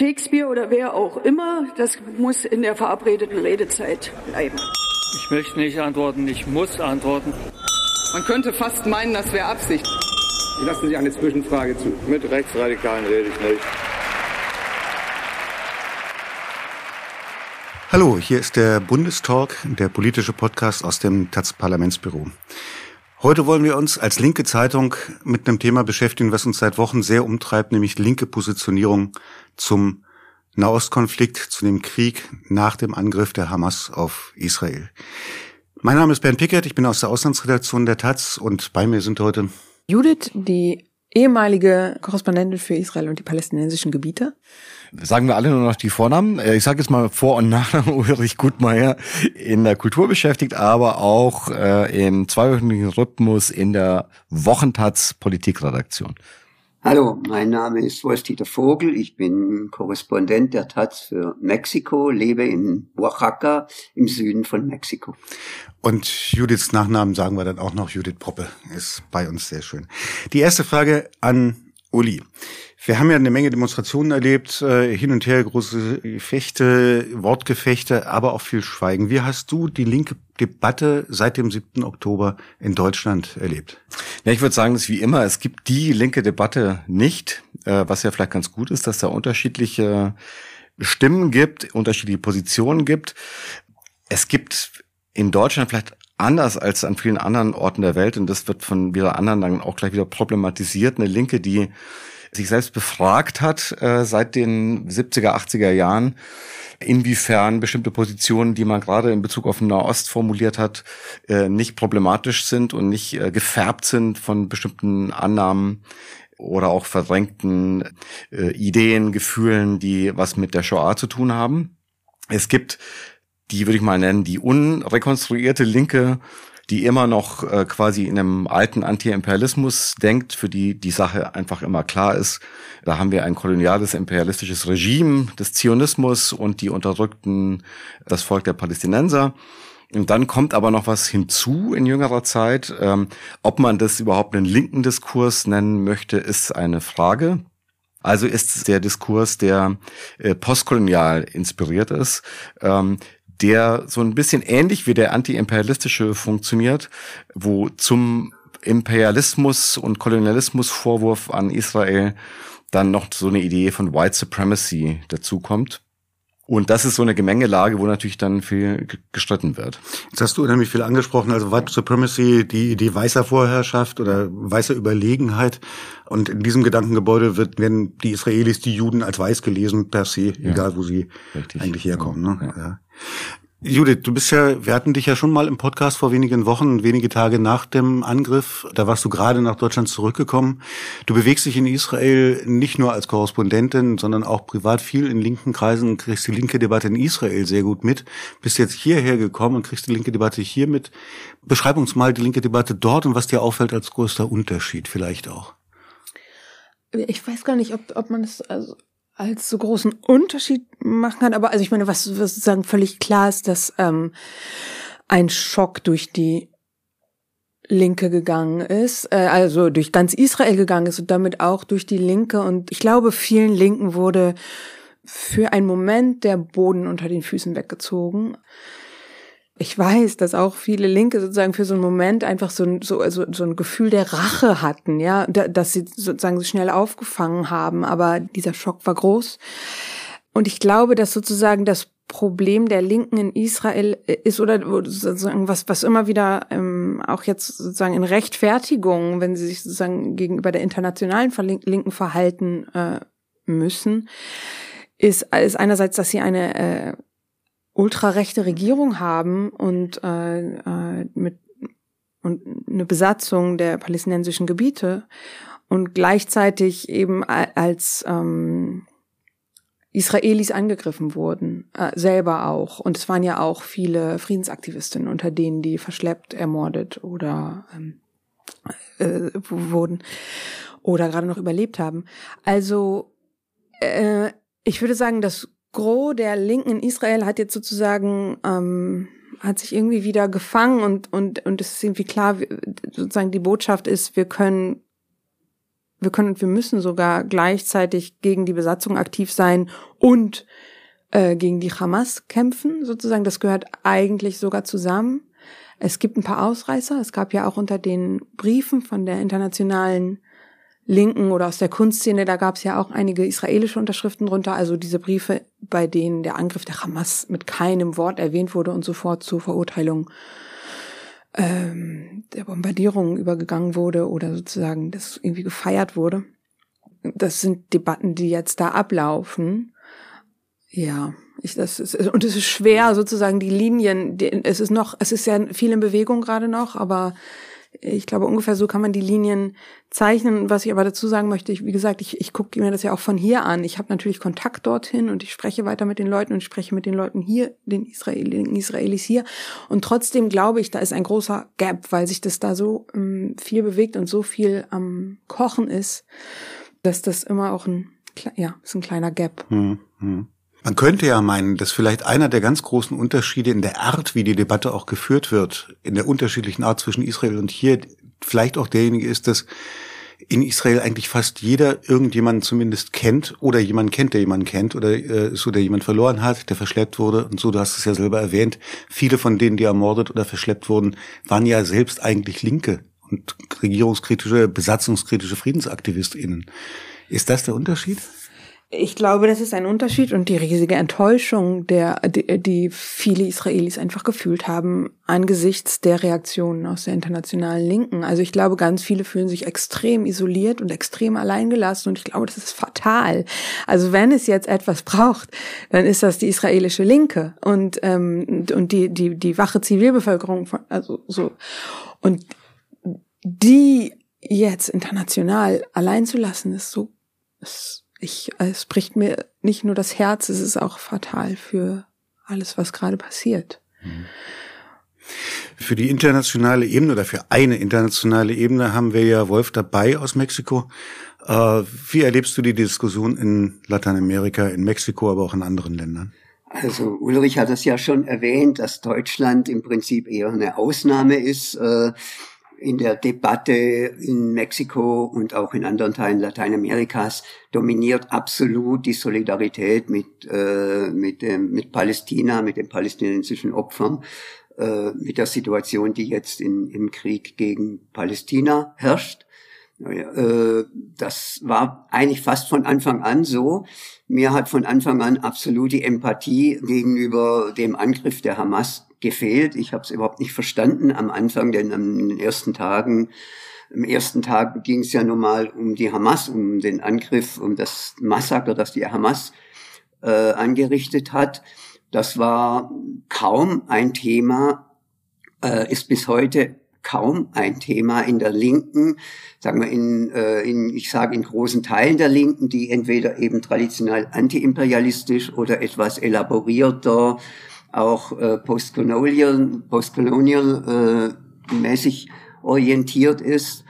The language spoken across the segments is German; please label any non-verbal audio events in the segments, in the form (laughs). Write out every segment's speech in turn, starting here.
Shakespeare oder wer auch immer, das muss in der verabredeten Redezeit bleiben. Ich möchte nicht antworten, ich muss antworten. Man könnte fast meinen, das wäre Absicht. Ich lasse Sie eine Zwischenfrage zu. Mit Rechtsradikalen rede ich nicht. Hallo, hier ist der Bundestalk, der politische Podcast aus dem taz Parlamentsbüro. Heute wollen wir uns als linke Zeitung mit einem Thema beschäftigen, was uns seit Wochen sehr umtreibt, nämlich linke Positionierung zum Nahostkonflikt, zu dem Krieg nach dem Angriff der Hamas auf Israel. Mein Name ist Bernd Pickert, ich bin aus der Auslandsredaktion der Taz und bei mir sind heute Judith, die ehemalige Korrespondentin für Israel und die palästinensischen Gebiete. Sagen wir alle nur noch die Vornamen. Äh, ich sage jetzt mal Vor- und Nachnamen (laughs) Ulrich Gutmeier in der Kultur beschäftigt, aber auch äh, im zweiwöchigen Rhythmus in der Wochentaz Politikredaktion. Hallo, mein Name ist Wolf-Dieter Vogel. Ich bin Korrespondent der Taz für Mexiko, lebe in Oaxaca im Süden von Mexiko. Und Judiths Nachnamen sagen wir dann auch noch. Judith Proppe ist bei uns sehr schön. Die erste Frage an Uli. Wir haben ja eine Menge Demonstrationen erlebt, äh, hin und her große Gefechte, Wortgefechte, aber auch viel Schweigen. Wie hast du die linke Debatte seit dem 7. Oktober in Deutschland erlebt? Ja, ich würde sagen, dass wie immer, es gibt die linke Debatte nicht, äh, was ja vielleicht ganz gut ist, dass da unterschiedliche Stimmen gibt, unterschiedliche Positionen gibt. Es gibt in Deutschland vielleicht anders als an vielen anderen Orten der Welt, und das wird von wieder anderen dann auch gleich wieder problematisiert, eine Linke, die sich selbst befragt hat äh, seit den 70er, 80er Jahren, inwiefern bestimmte Positionen, die man gerade in Bezug auf Nahost formuliert hat, äh, nicht problematisch sind und nicht äh, gefärbt sind von bestimmten Annahmen oder auch verdrängten äh, Ideen, Gefühlen, die was mit der Shoah zu tun haben. Es gibt die würde ich mal nennen, die unrekonstruierte Linke, die immer noch äh, quasi in einem alten Anti-Imperialismus denkt, für die die Sache einfach immer klar ist. Da haben wir ein koloniales, imperialistisches Regime des Zionismus und die unterdrückten das Volk der Palästinenser. Und dann kommt aber noch was hinzu in jüngerer Zeit. Ähm, ob man das überhaupt einen linken Diskurs nennen möchte, ist eine Frage. Also ist der Diskurs, der äh, postkolonial inspiriert ist, ähm, der so ein bisschen ähnlich wie der anti-imperialistische funktioniert, wo zum Imperialismus und Kolonialismusvorwurf an Israel dann noch so eine Idee von White Supremacy dazukommt. Und das ist so eine Gemengelage, wo natürlich dann viel gestritten wird. Jetzt hast du unheimlich viel angesprochen, also White Supremacy, die Idee weißer Vorherrschaft oder weißer Überlegenheit. Und in diesem Gedankengebäude wird, werden die Israelis, die Juden als weiß gelesen per se, ja, egal wo sie richtig. eigentlich herkommen. Ne? Ja. Ja. Judith, du bist ja, wir hatten dich ja schon mal im Podcast vor wenigen Wochen, wenige Tage nach dem Angriff. Da warst du gerade nach Deutschland zurückgekommen. Du bewegst dich in Israel nicht nur als Korrespondentin, sondern auch privat viel in linken Kreisen, kriegst die linke Debatte in Israel sehr gut mit. Bist jetzt hierher gekommen und kriegst die linke Debatte hier mit. Beschreib uns mal die linke Debatte dort und was dir auffällt als größter Unterschied vielleicht auch. Ich weiß gar nicht, ob, ob man es, also als so großen Unterschied machen kann. Aber also ich meine, was, was sozusagen völlig klar ist, dass ähm, ein Schock durch die Linke gegangen ist, äh, also durch ganz Israel gegangen ist und damit auch durch die Linke. Und ich glaube, vielen Linken wurde für einen Moment der Boden unter den Füßen weggezogen ich weiß, dass auch viele Linke sozusagen für so einen Moment einfach so ein, so, also so ein Gefühl der Rache hatten, ja, dass sie sozusagen so schnell aufgefangen haben, aber dieser Schock war groß. Und ich glaube, dass sozusagen das Problem der Linken in Israel ist oder sozusagen was, was immer wieder ähm, auch jetzt sozusagen in Rechtfertigung, wenn sie sich sozusagen gegenüber der internationalen Linken verhalten äh, müssen, ist, ist einerseits, dass sie eine äh, ultrarechte Regierung haben und äh, äh, mit und eine Besatzung der palästinensischen Gebiete und gleichzeitig eben als ähm, Israelis angegriffen wurden, äh, selber auch. Und es waren ja auch viele Friedensaktivistinnen unter denen, die verschleppt, ermordet oder ähm, äh, wurden oder gerade noch überlebt haben. Also äh, ich würde sagen, dass Gros der Linken in Israel hat jetzt sozusagen ähm, hat sich irgendwie wieder gefangen und und und es ist irgendwie klar, sozusagen die Botschaft ist, wir können wir können, wir müssen sogar gleichzeitig gegen die Besatzung aktiv sein und äh, gegen die Hamas kämpfen, sozusagen. Das gehört eigentlich sogar zusammen. Es gibt ein paar Ausreißer. Es gab ja auch unter den Briefen von der internationalen Linken oder aus der Kunstszene, da gab es ja auch einige israelische Unterschriften drunter, also diese Briefe, bei denen der Angriff der Hamas mit keinem Wort erwähnt wurde und sofort zur Verurteilung ähm, der Bombardierung übergegangen wurde oder sozusagen das irgendwie gefeiert wurde. Das sind Debatten, die jetzt da ablaufen. Ja, ich, das ist, und es ist schwer sozusagen die Linien, die, es ist noch, es ist ja viel in Bewegung gerade noch, aber ich glaube, ungefähr so kann man die Linien zeichnen. Was ich aber dazu sagen möchte, ich, wie gesagt, ich, ich gucke mir das ja auch von hier an. Ich habe natürlich Kontakt dorthin und ich spreche weiter mit den Leuten und spreche mit den Leuten hier, den, Israel, den Israelis hier. Und trotzdem glaube ich, da ist ein großer Gap, weil sich das da so ähm, viel bewegt und so viel am Kochen ist, dass das immer auch ein, ja, ist ein kleiner Gap. Hm, hm. Man könnte ja meinen, dass vielleicht einer der ganz großen Unterschiede in der Art, wie die Debatte auch geführt wird, in der unterschiedlichen Art zwischen Israel und hier, vielleicht auch derjenige ist, dass in Israel eigentlich fast jeder irgendjemanden zumindest kennt oder jemanden kennt, der jemanden kennt oder äh, so, der jemand verloren hat, der verschleppt wurde und so, du hast es ja selber erwähnt. Viele von denen, die ermordet oder verschleppt wurden, waren ja selbst eigentlich Linke und regierungskritische, besatzungskritische FriedensaktivistInnen. Ist das der Unterschied? Ich glaube, das ist ein Unterschied und die riesige Enttäuschung, der, die, die viele Israelis einfach gefühlt haben angesichts der Reaktionen aus der internationalen Linken. Also ich glaube, ganz viele fühlen sich extrem isoliert und extrem alleingelassen und ich glaube, das ist fatal. Also wenn es jetzt etwas braucht, dann ist das die israelische Linke und ähm, und die die die wache Zivilbevölkerung, von, also so und die jetzt international allein zu lassen, ist so ist ich, es bricht mir nicht nur das Herz, es ist auch fatal für alles, was gerade passiert. Für die internationale Ebene oder für eine internationale Ebene haben wir ja Wolf dabei aus Mexiko. Äh, wie erlebst du die Diskussion in Lateinamerika, in Mexiko, aber auch in anderen Ländern? Also Ulrich hat es ja schon erwähnt, dass Deutschland im Prinzip eher eine Ausnahme ist. Äh, in der Debatte in Mexiko und auch in anderen Teilen Lateinamerikas dominiert absolut die Solidarität mit, äh, mit, dem, mit Palästina, mit den palästinensischen Opfern, äh, mit der Situation, die jetzt in, im Krieg gegen Palästina herrscht. Äh, das war eigentlich fast von Anfang an so. Mir hat von Anfang an absolut die Empathie gegenüber dem Angriff der Hamas gefehlt. Ich habe es überhaupt nicht verstanden am Anfang, denn an den ersten Tagen, im ersten Tag ging es ja nun mal um die Hamas, um den Angriff, um das Massaker, das die Hamas äh, angerichtet hat. Das war kaum ein Thema, äh, ist bis heute kaum ein Thema in der Linken, sagen wir in, äh, in ich sage in großen Teilen der Linken, die entweder eben traditionell antiimperialistisch oder etwas elaborierter auch äh, postcolonial, postcolonial äh, mäßig orientiert ist.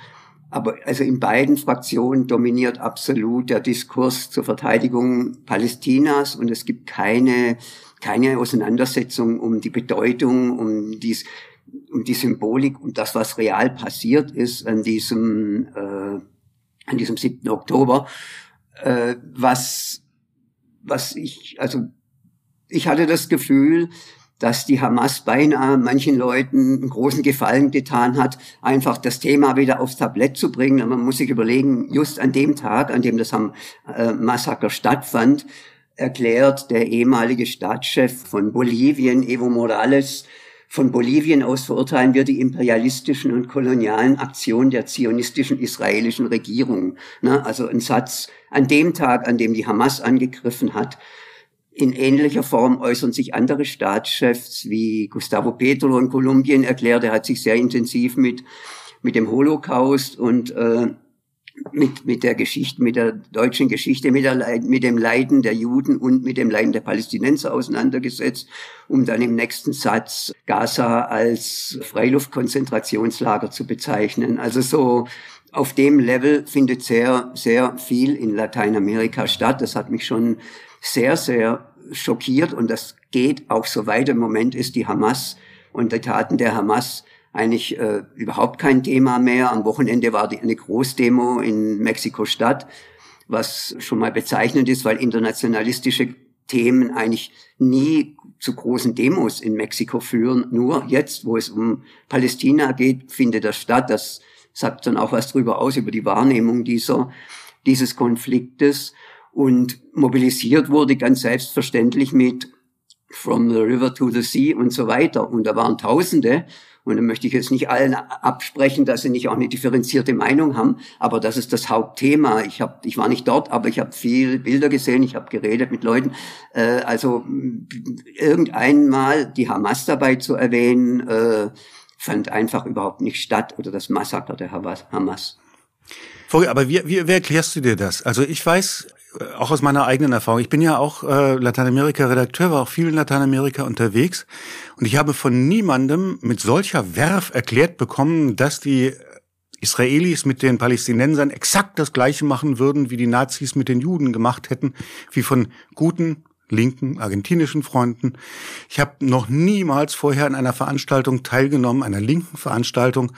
Aber also in beiden Fraktionen dominiert absolut der Diskurs zur Verteidigung Palästinas und es gibt keine, keine Auseinandersetzung um die Bedeutung, um dies, um die Symbolik und das, was real passiert ist an diesem, äh, an diesem 7. Oktober, äh, was, was ich, also ich hatte das Gefühl, dass die Hamas beinahe manchen Leuten einen großen Gefallen getan hat, einfach das Thema wieder aufs Tablett zu bringen. man muss sich überlegen, just an dem Tag, an dem das äh, Massaker stattfand, erklärt der ehemalige Staatschef von Bolivien, Evo Morales, von Bolivien aus verurteilen wir die imperialistischen und kolonialen Aktionen der zionistischen israelischen Regierung. Also ein Satz an dem Tag, an dem die Hamas angegriffen hat, in ähnlicher Form äußern sich andere Staatschefs, wie Gustavo Petro in Kolumbien erklärt, er hat sich sehr intensiv mit, mit dem Holocaust und äh, mit, mit der Geschichte, mit der deutschen Geschichte, mit, der, mit dem Leiden der Juden und mit dem Leiden der Palästinenser auseinandergesetzt, um dann im nächsten Satz Gaza als Freiluftkonzentrationslager zu bezeichnen. Also so auf dem Level findet sehr, sehr viel in Lateinamerika statt. Das hat mich schon sehr, sehr schockiert und das geht auch so weiter. Im Moment ist die Hamas und die Taten der Hamas eigentlich äh, überhaupt kein Thema mehr. Am Wochenende war die, eine Großdemo in Mexiko-Stadt, was schon mal bezeichnend ist, weil internationalistische Themen eigentlich nie zu großen Demos in Mexiko führen. Nur jetzt, wo es um Palästina geht, findet das statt. Das sagt dann auch was darüber aus, über die Wahrnehmung dieser, dieses Konfliktes. Und mobilisiert wurde ganz selbstverständlich mit From the River to the Sea und so weiter. Und da waren Tausende. Und da möchte ich jetzt nicht allen absprechen, dass sie nicht auch eine differenzierte Meinung haben, aber das ist das Hauptthema. Ich hab, ich war nicht dort, aber ich habe viel Bilder gesehen, ich habe geredet mit Leuten. Äh, also irgendeinmal die Hamas dabei zu erwähnen, äh, fand einfach überhaupt nicht statt oder das Massaker der Hamas. Aber wie, wie, wie erklärst du dir das? Also ich weiß auch aus meiner eigenen Erfahrung, ich bin ja auch äh, Lateinamerika-Redakteur, war auch viel in Lateinamerika unterwegs. Und ich habe von niemandem mit solcher Werf erklärt bekommen, dass die Israelis mit den Palästinensern exakt das Gleiche machen würden, wie die Nazis mit den Juden gemacht hätten, wie von guten linken argentinischen Freunden. Ich habe noch niemals vorher an einer Veranstaltung teilgenommen, einer linken Veranstaltung,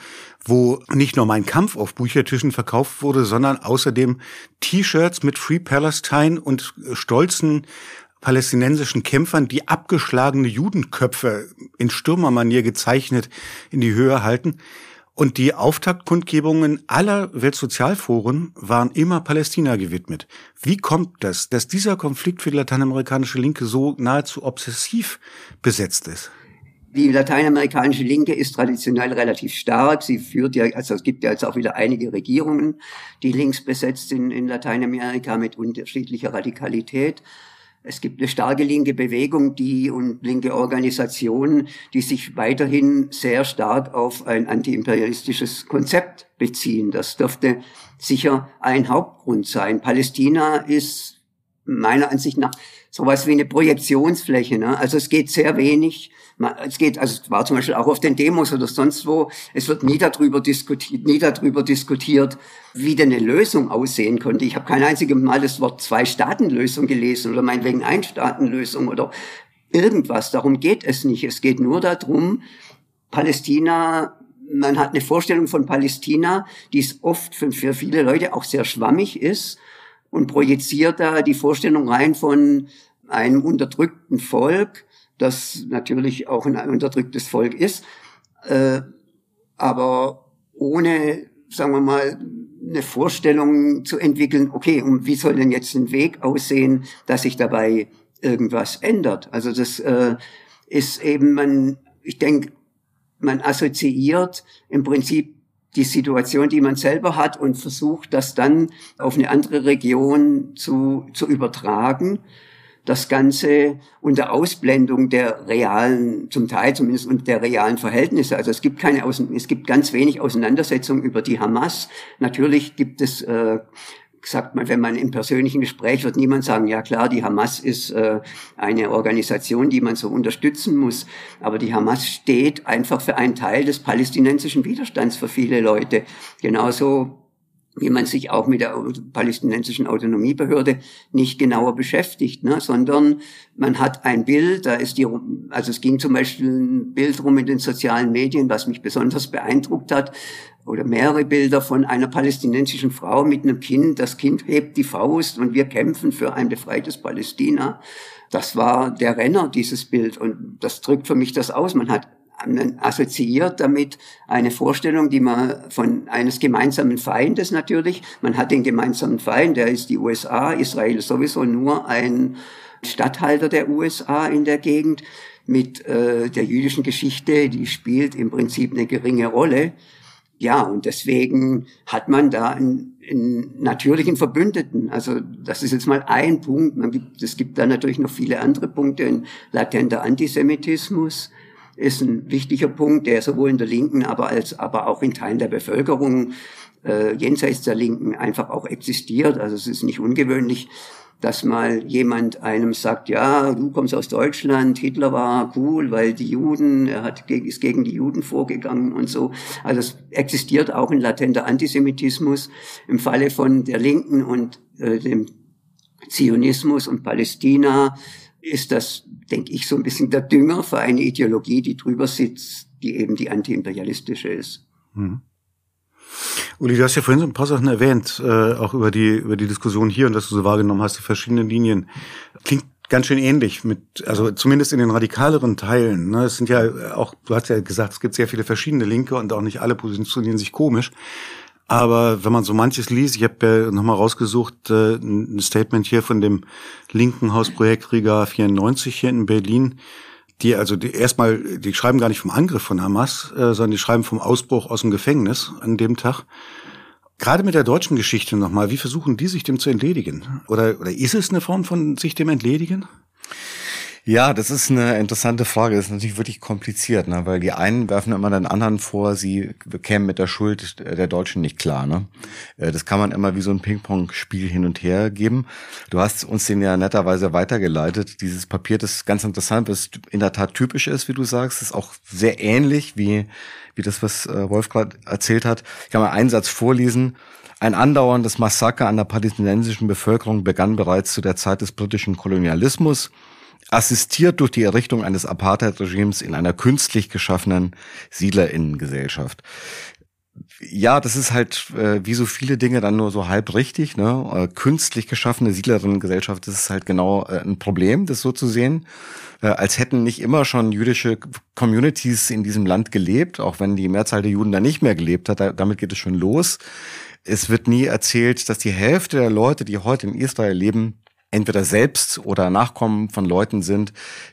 wo nicht nur mein Kampf auf Büchertischen verkauft wurde, sondern außerdem T-Shirts mit Free Palestine und stolzen palästinensischen Kämpfern, die abgeschlagene Judenköpfe in Stürmermanier gezeichnet in die Höhe halten. Und die Auftaktkundgebungen aller Weltsozialforen waren immer Palästina gewidmet. Wie kommt das, dass dieser Konflikt für die lateinamerikanische Linke so nahezu obsessiv besetzt ist? Die lateinamerikanische Linke ist traditionell relativ stark. Sie führt ja, also es gibt ja jetzt auch wieder einige Regierungen, die links besetzt sind in Lateinamerika mit unterschiedlicher Radikalität. Es gibt eine starke linke Bewegung, die und linke Organisationen, die sich weiterhin sehr stark auf ein antiimperialistisches Konzept beziehen. Das dürfte sicher ein Hauptgrund sein. Palästina ist meiner Ansicht nach sowas wie eine Projektionsfläche. Ne? Also es geht sehr wenig es geht, also es war zum Beispiel auch auf den Demos oder sonst wo, es wird nie darüber diskutiert, nie darüber diskutiert, wie denn eine Lösung aussehen könnte. Ich habe kein einziges Mal das Wort Zwei-Staaten-Lösung gelesen oder meinetwegen Ein-Staaten-Lösung oder irgendwas. Darum geht es nicht. Es geht nur darum, Palästina man hat eine Vorstellung von Palästina, die es oft für, für, viele Leute auch sehr schwammig ist und projiziert da die Vorstellung rein von einem unterdrückten Volk, das natürlich auch ein unterdrücktes Volk ist, äh, aber ohne, sagen wir mal, eine Vorstellung zu entwickeln, okay, und wie soll denn jetzt ein Weg aussehen, dass sich dabei irgendwas ändert? Also das äh, ist eben, man, ich denke, man assoziiert im Prinzip die Situation, die man selber hat und versucht, das dann auf eine andere Region zu, zu übertragen das Ganze unter Ausblendung der realen, zum Teil zumindest unter der realen Verhältnisse. Also es gibt keine, es gibt ganz wenig Auseinandersetzung über die Hamas. Natürlich gibt es, äh, sagt man, wenn man im persönlichen Gespräch wird niemand sagen, ja klar, die Hamas ist äh, eine Organisation, die man so unterstützen muss. Aber die Hamas steht einfach für einen Teil des palästinensischen Widerstands für viele Leute. Genauso wie man sich auch mit der palästinensischen Autonomiebehörde nicht genauer beschäftigt, ne, sondern man hat ein Bild, da ist die, also es ging zum Beispiel ein Bild rum in den sozialen Medien, was mich besonders beeindruckt hat, oder mehrere Bilder von einer palästinensischen Frau mit einem Kind. Das Kind hebt die Faust und wir kämpfen für ein befreites Palästina. Das war der Renner, dieses Bild. Und das drückt für mich das aus. Man hat assoziiert damit eine Vorstellung, die man von eines gemeinsamen Feindes natürlich, man hat den gemeinsamen Feind, der ist die USA, Israel ist sowieso nur ein Statthalter der USA in der Gegend mit äh, der jüdischen Geschichte, die spielt im Prinzip eine geringe Rolle. Ja, und deswegen hat man da einen, einen natürlichen Verbündeten. Also das ist jetzt mal ein Punkt. Man gibt, es gibt da natürlich noch viele andere Punkte, ein latenter Antisemitismus, ist ein wichtiger Punkt, der sowohl in der Linken, aber als aber auch in Teilen der Bevölkerung äh, jenseits der Linken einfach auch existiert. Also es ist nicht ungewöhnlich, dass mal jemand einem sagt, ja, du kommst aus Deutschland, Hitler war cool, weil die Juden, er hat, ist gegen die Juden vorgegangen und so. Also es existiert auch ein latenter Antisemitismus im Falle von der Linken und äh, dem Zionismus und Palästina ist das, denke ich, so ein bisschen der Dünger für eine Ideologie, die drüber sitzt, die eben die antiimperialistische ist. Mhm. Uli, du hast ja vorhin so ein paar Sachen erwähnt, äh, auch über die, über die Diskussion hier und dass du so wahrgenommen hast, die verschiedenen Linien. Klingt ganz schön ähnlich mit, also zumindest in den radikaleren Teilen. Ne? Es sind ja auch, du hast ja gesagt, es gibt sehr viele verschiedene Linke und auch nicht alle positionieren sich komisch. Aber wenn man so manches liest, ich habe ja nochmal rausgesucht, äh, ein Statement hier von dem linken Hausprojekt Riga 94 hier in Berlin, die also die, erstmal, die schreiben gar nicht vom Angriff von Hamas, äh, sondern die schreiben vom Ausbruch aus dem Gefängnis an dem Tag. Gerade mit der deutschen Geschichte nochmal, wie versuchen die sich dem zu entledigen? Oder, oder ist es eine Form von sich dem entledigen? Ja, das ist eine interessante Frage. Das ist natürlich wirklich kompliziert, ne? weil die einen werfen immer den anderen vor, sie kämen mit der Schuld der Deutschen nicht klar. Ne? Äh, das kann man immer wie so ein Ping-Pong-Spiel hin und her geben. Du hast uns den ja netterweise weitergeleitet. Dieses Papier, das ganz interessant, was in der Tat typisch ist, wie du sagst, ist auch sehr ähnlich wie, wie das, was äh, Wolf gerade erzählt hat. Ich kann mal einen Satz vorlesen. Ein andauerndes Massaker an der palästinensischen Bevölkerung begann bereits zu der Zeit des britischen Kolonialismus assistiert durch die Errichtung eines Apartheid-Regimes in einer künstlich geschaffenen Siedlerinnengesellschaft. Ja, das ist halt äh, wie so viele Dinge dann nur so halb richtig. Ne? Äh, künstlich geschaffene Siedlerinnengesellschaft, das ist halt genau äh, ein Problem, das so zu sehen. Äh, als hätten nicht immer schon jüdische Communities in diesem Land gelebt, auch wenn die Mehrzahl der Juden da nicht mehr gelebt hat. Da, damit geht es schon los. Es wird nie erzählt, dass die Hälfte der Leute, die heute in Israel leben, entweder selbst oder Nachkommen von Leuten sind,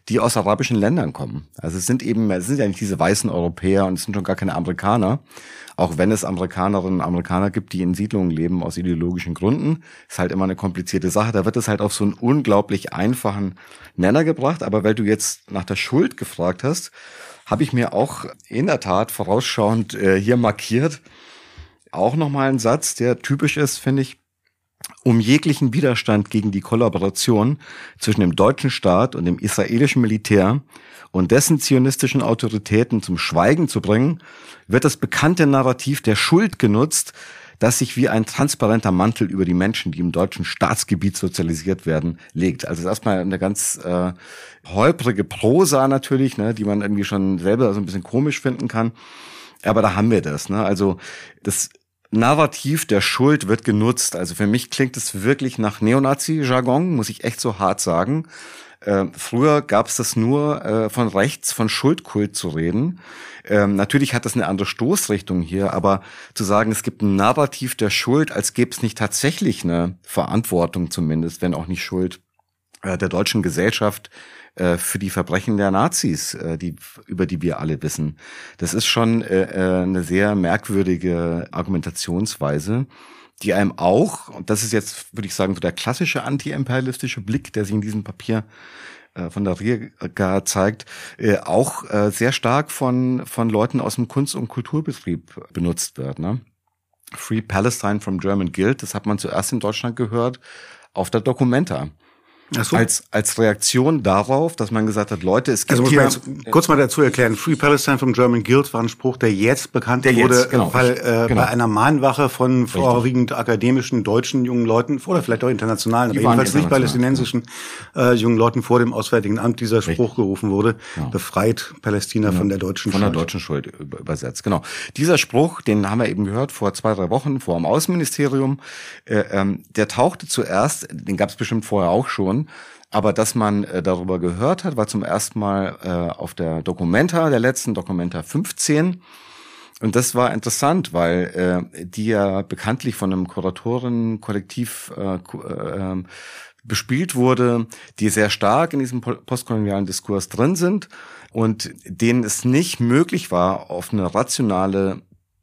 die aus arabischen Ländern kommen. Also es sind eben, es sind ja nicht diese weißen Europäer und es sind schon gar keine Amerikaner, auch wenn es Amerikanerinnen und Amerikaner gibt, die in Siedlungen leben aus ideologischen Gründen. Ist halt immer eine komplizierte Sache. Da wird es halt auf so einen unglaublich einfachen Nenner gebracht. Aber weil du jetzt nach der Schuld gefragt hast, habe ich mir auch in der Tat vorausschauend äh, hier markiert, auch nochmal einen Satz, der typisch ist, finde ich, um jeglichen Widerstand gegen die Kollaboration zwischen dem deutschen Staat und dem israelischen Militär und dessen zionistischen Autoritäten zum Schweigen zu bringen, wird das bekannte Narrativ der Schuld genutzt, das sich wie ein transparenter Mantel über die Menschen, die im deutschen Staatsgebiet sozialisiert werden, legt. Also erstmal eine ganz äh, holprige Prosa natürlich, ne, die man irgendwie schon selber so ein bisschen komisch finden kann. Aber da haben wir das. Ne? Also das Narrativ der Schuld wird genutzt. Also für mich klingt es wirklich nach Neonazi-Jargon, muss ich echt so hart sagen. Äh, früher gab es das nur äh, von rechts, von Schuldkult zu reden. Ähm, natürlich hat das eine andere Stoßrichtung hier, aber zu sagen, es gibt ein Narrativ der Schuld, als gäbe es nicht tatsächlich eine Verantwortung zumindest, wenn auch nicht Schuld äh, der deutschen Gesellschaft äh, für die Verbrechen der Nazis, äh, die, über die wir alle wissen. Das ist schon äh, äh, eine sehr merkwürdige Argumentationsweise, die einem auch, und das ist jetzt, würde ich sagen, so der klassische antiimperialistische Blick, der sich in diesem Papier äh, von der Riga zeigt, äh, auch äh, sehr stark von, von Leuten aus dem Kunst- und Kulturbetrieb benutzt wird. Ne? Free Palestine from German Guild, das hat man zuerst in Deutschland gehört, auf der Documenta. So. Als, als Reaktion darauf, dass man gesagt hat, Leute, es gibt also hier... Jetzt kurz mal dazu erklären, Free Palestine vom German Guild war ein Spruch, der jetzt bekannt der wurde, jetzt, genau, weil äh, genau. bei einer Mahnwache von Richtig. vorwiegend akademischen deutschen jungen Leuten oder vielleicht auch internationalen, aber jedenfalls nicht palästinensischen äh, jungen Leuten vor dem Auswärtigen Amt dieser Spruch Richtig. gerufen wurde, genau. befreit Palästina genau. von der deutschen Schuld. Von der deutschen Schuld übersetzt, genau. Dieser Spruch, den haben wir eben gehört vor zwei, drei Wochen vor dem Außenministerium, äh, ähm, der tauchte zuerst, den gab es bestimmt vorher auch schon, aber dass man äh, darüber gehört hat, war zum ersten Mal äh, auf der Documenta, der letzten Documenta 15. Und das war interessant, weil äh, die ja bekanntlich von einem Kuratorenkollektiv äh, äh, bespielt wurde, die sehr stark in diesem postkolonialen Diskurs drin sind und denen es nicht möglich war, auf eine rationale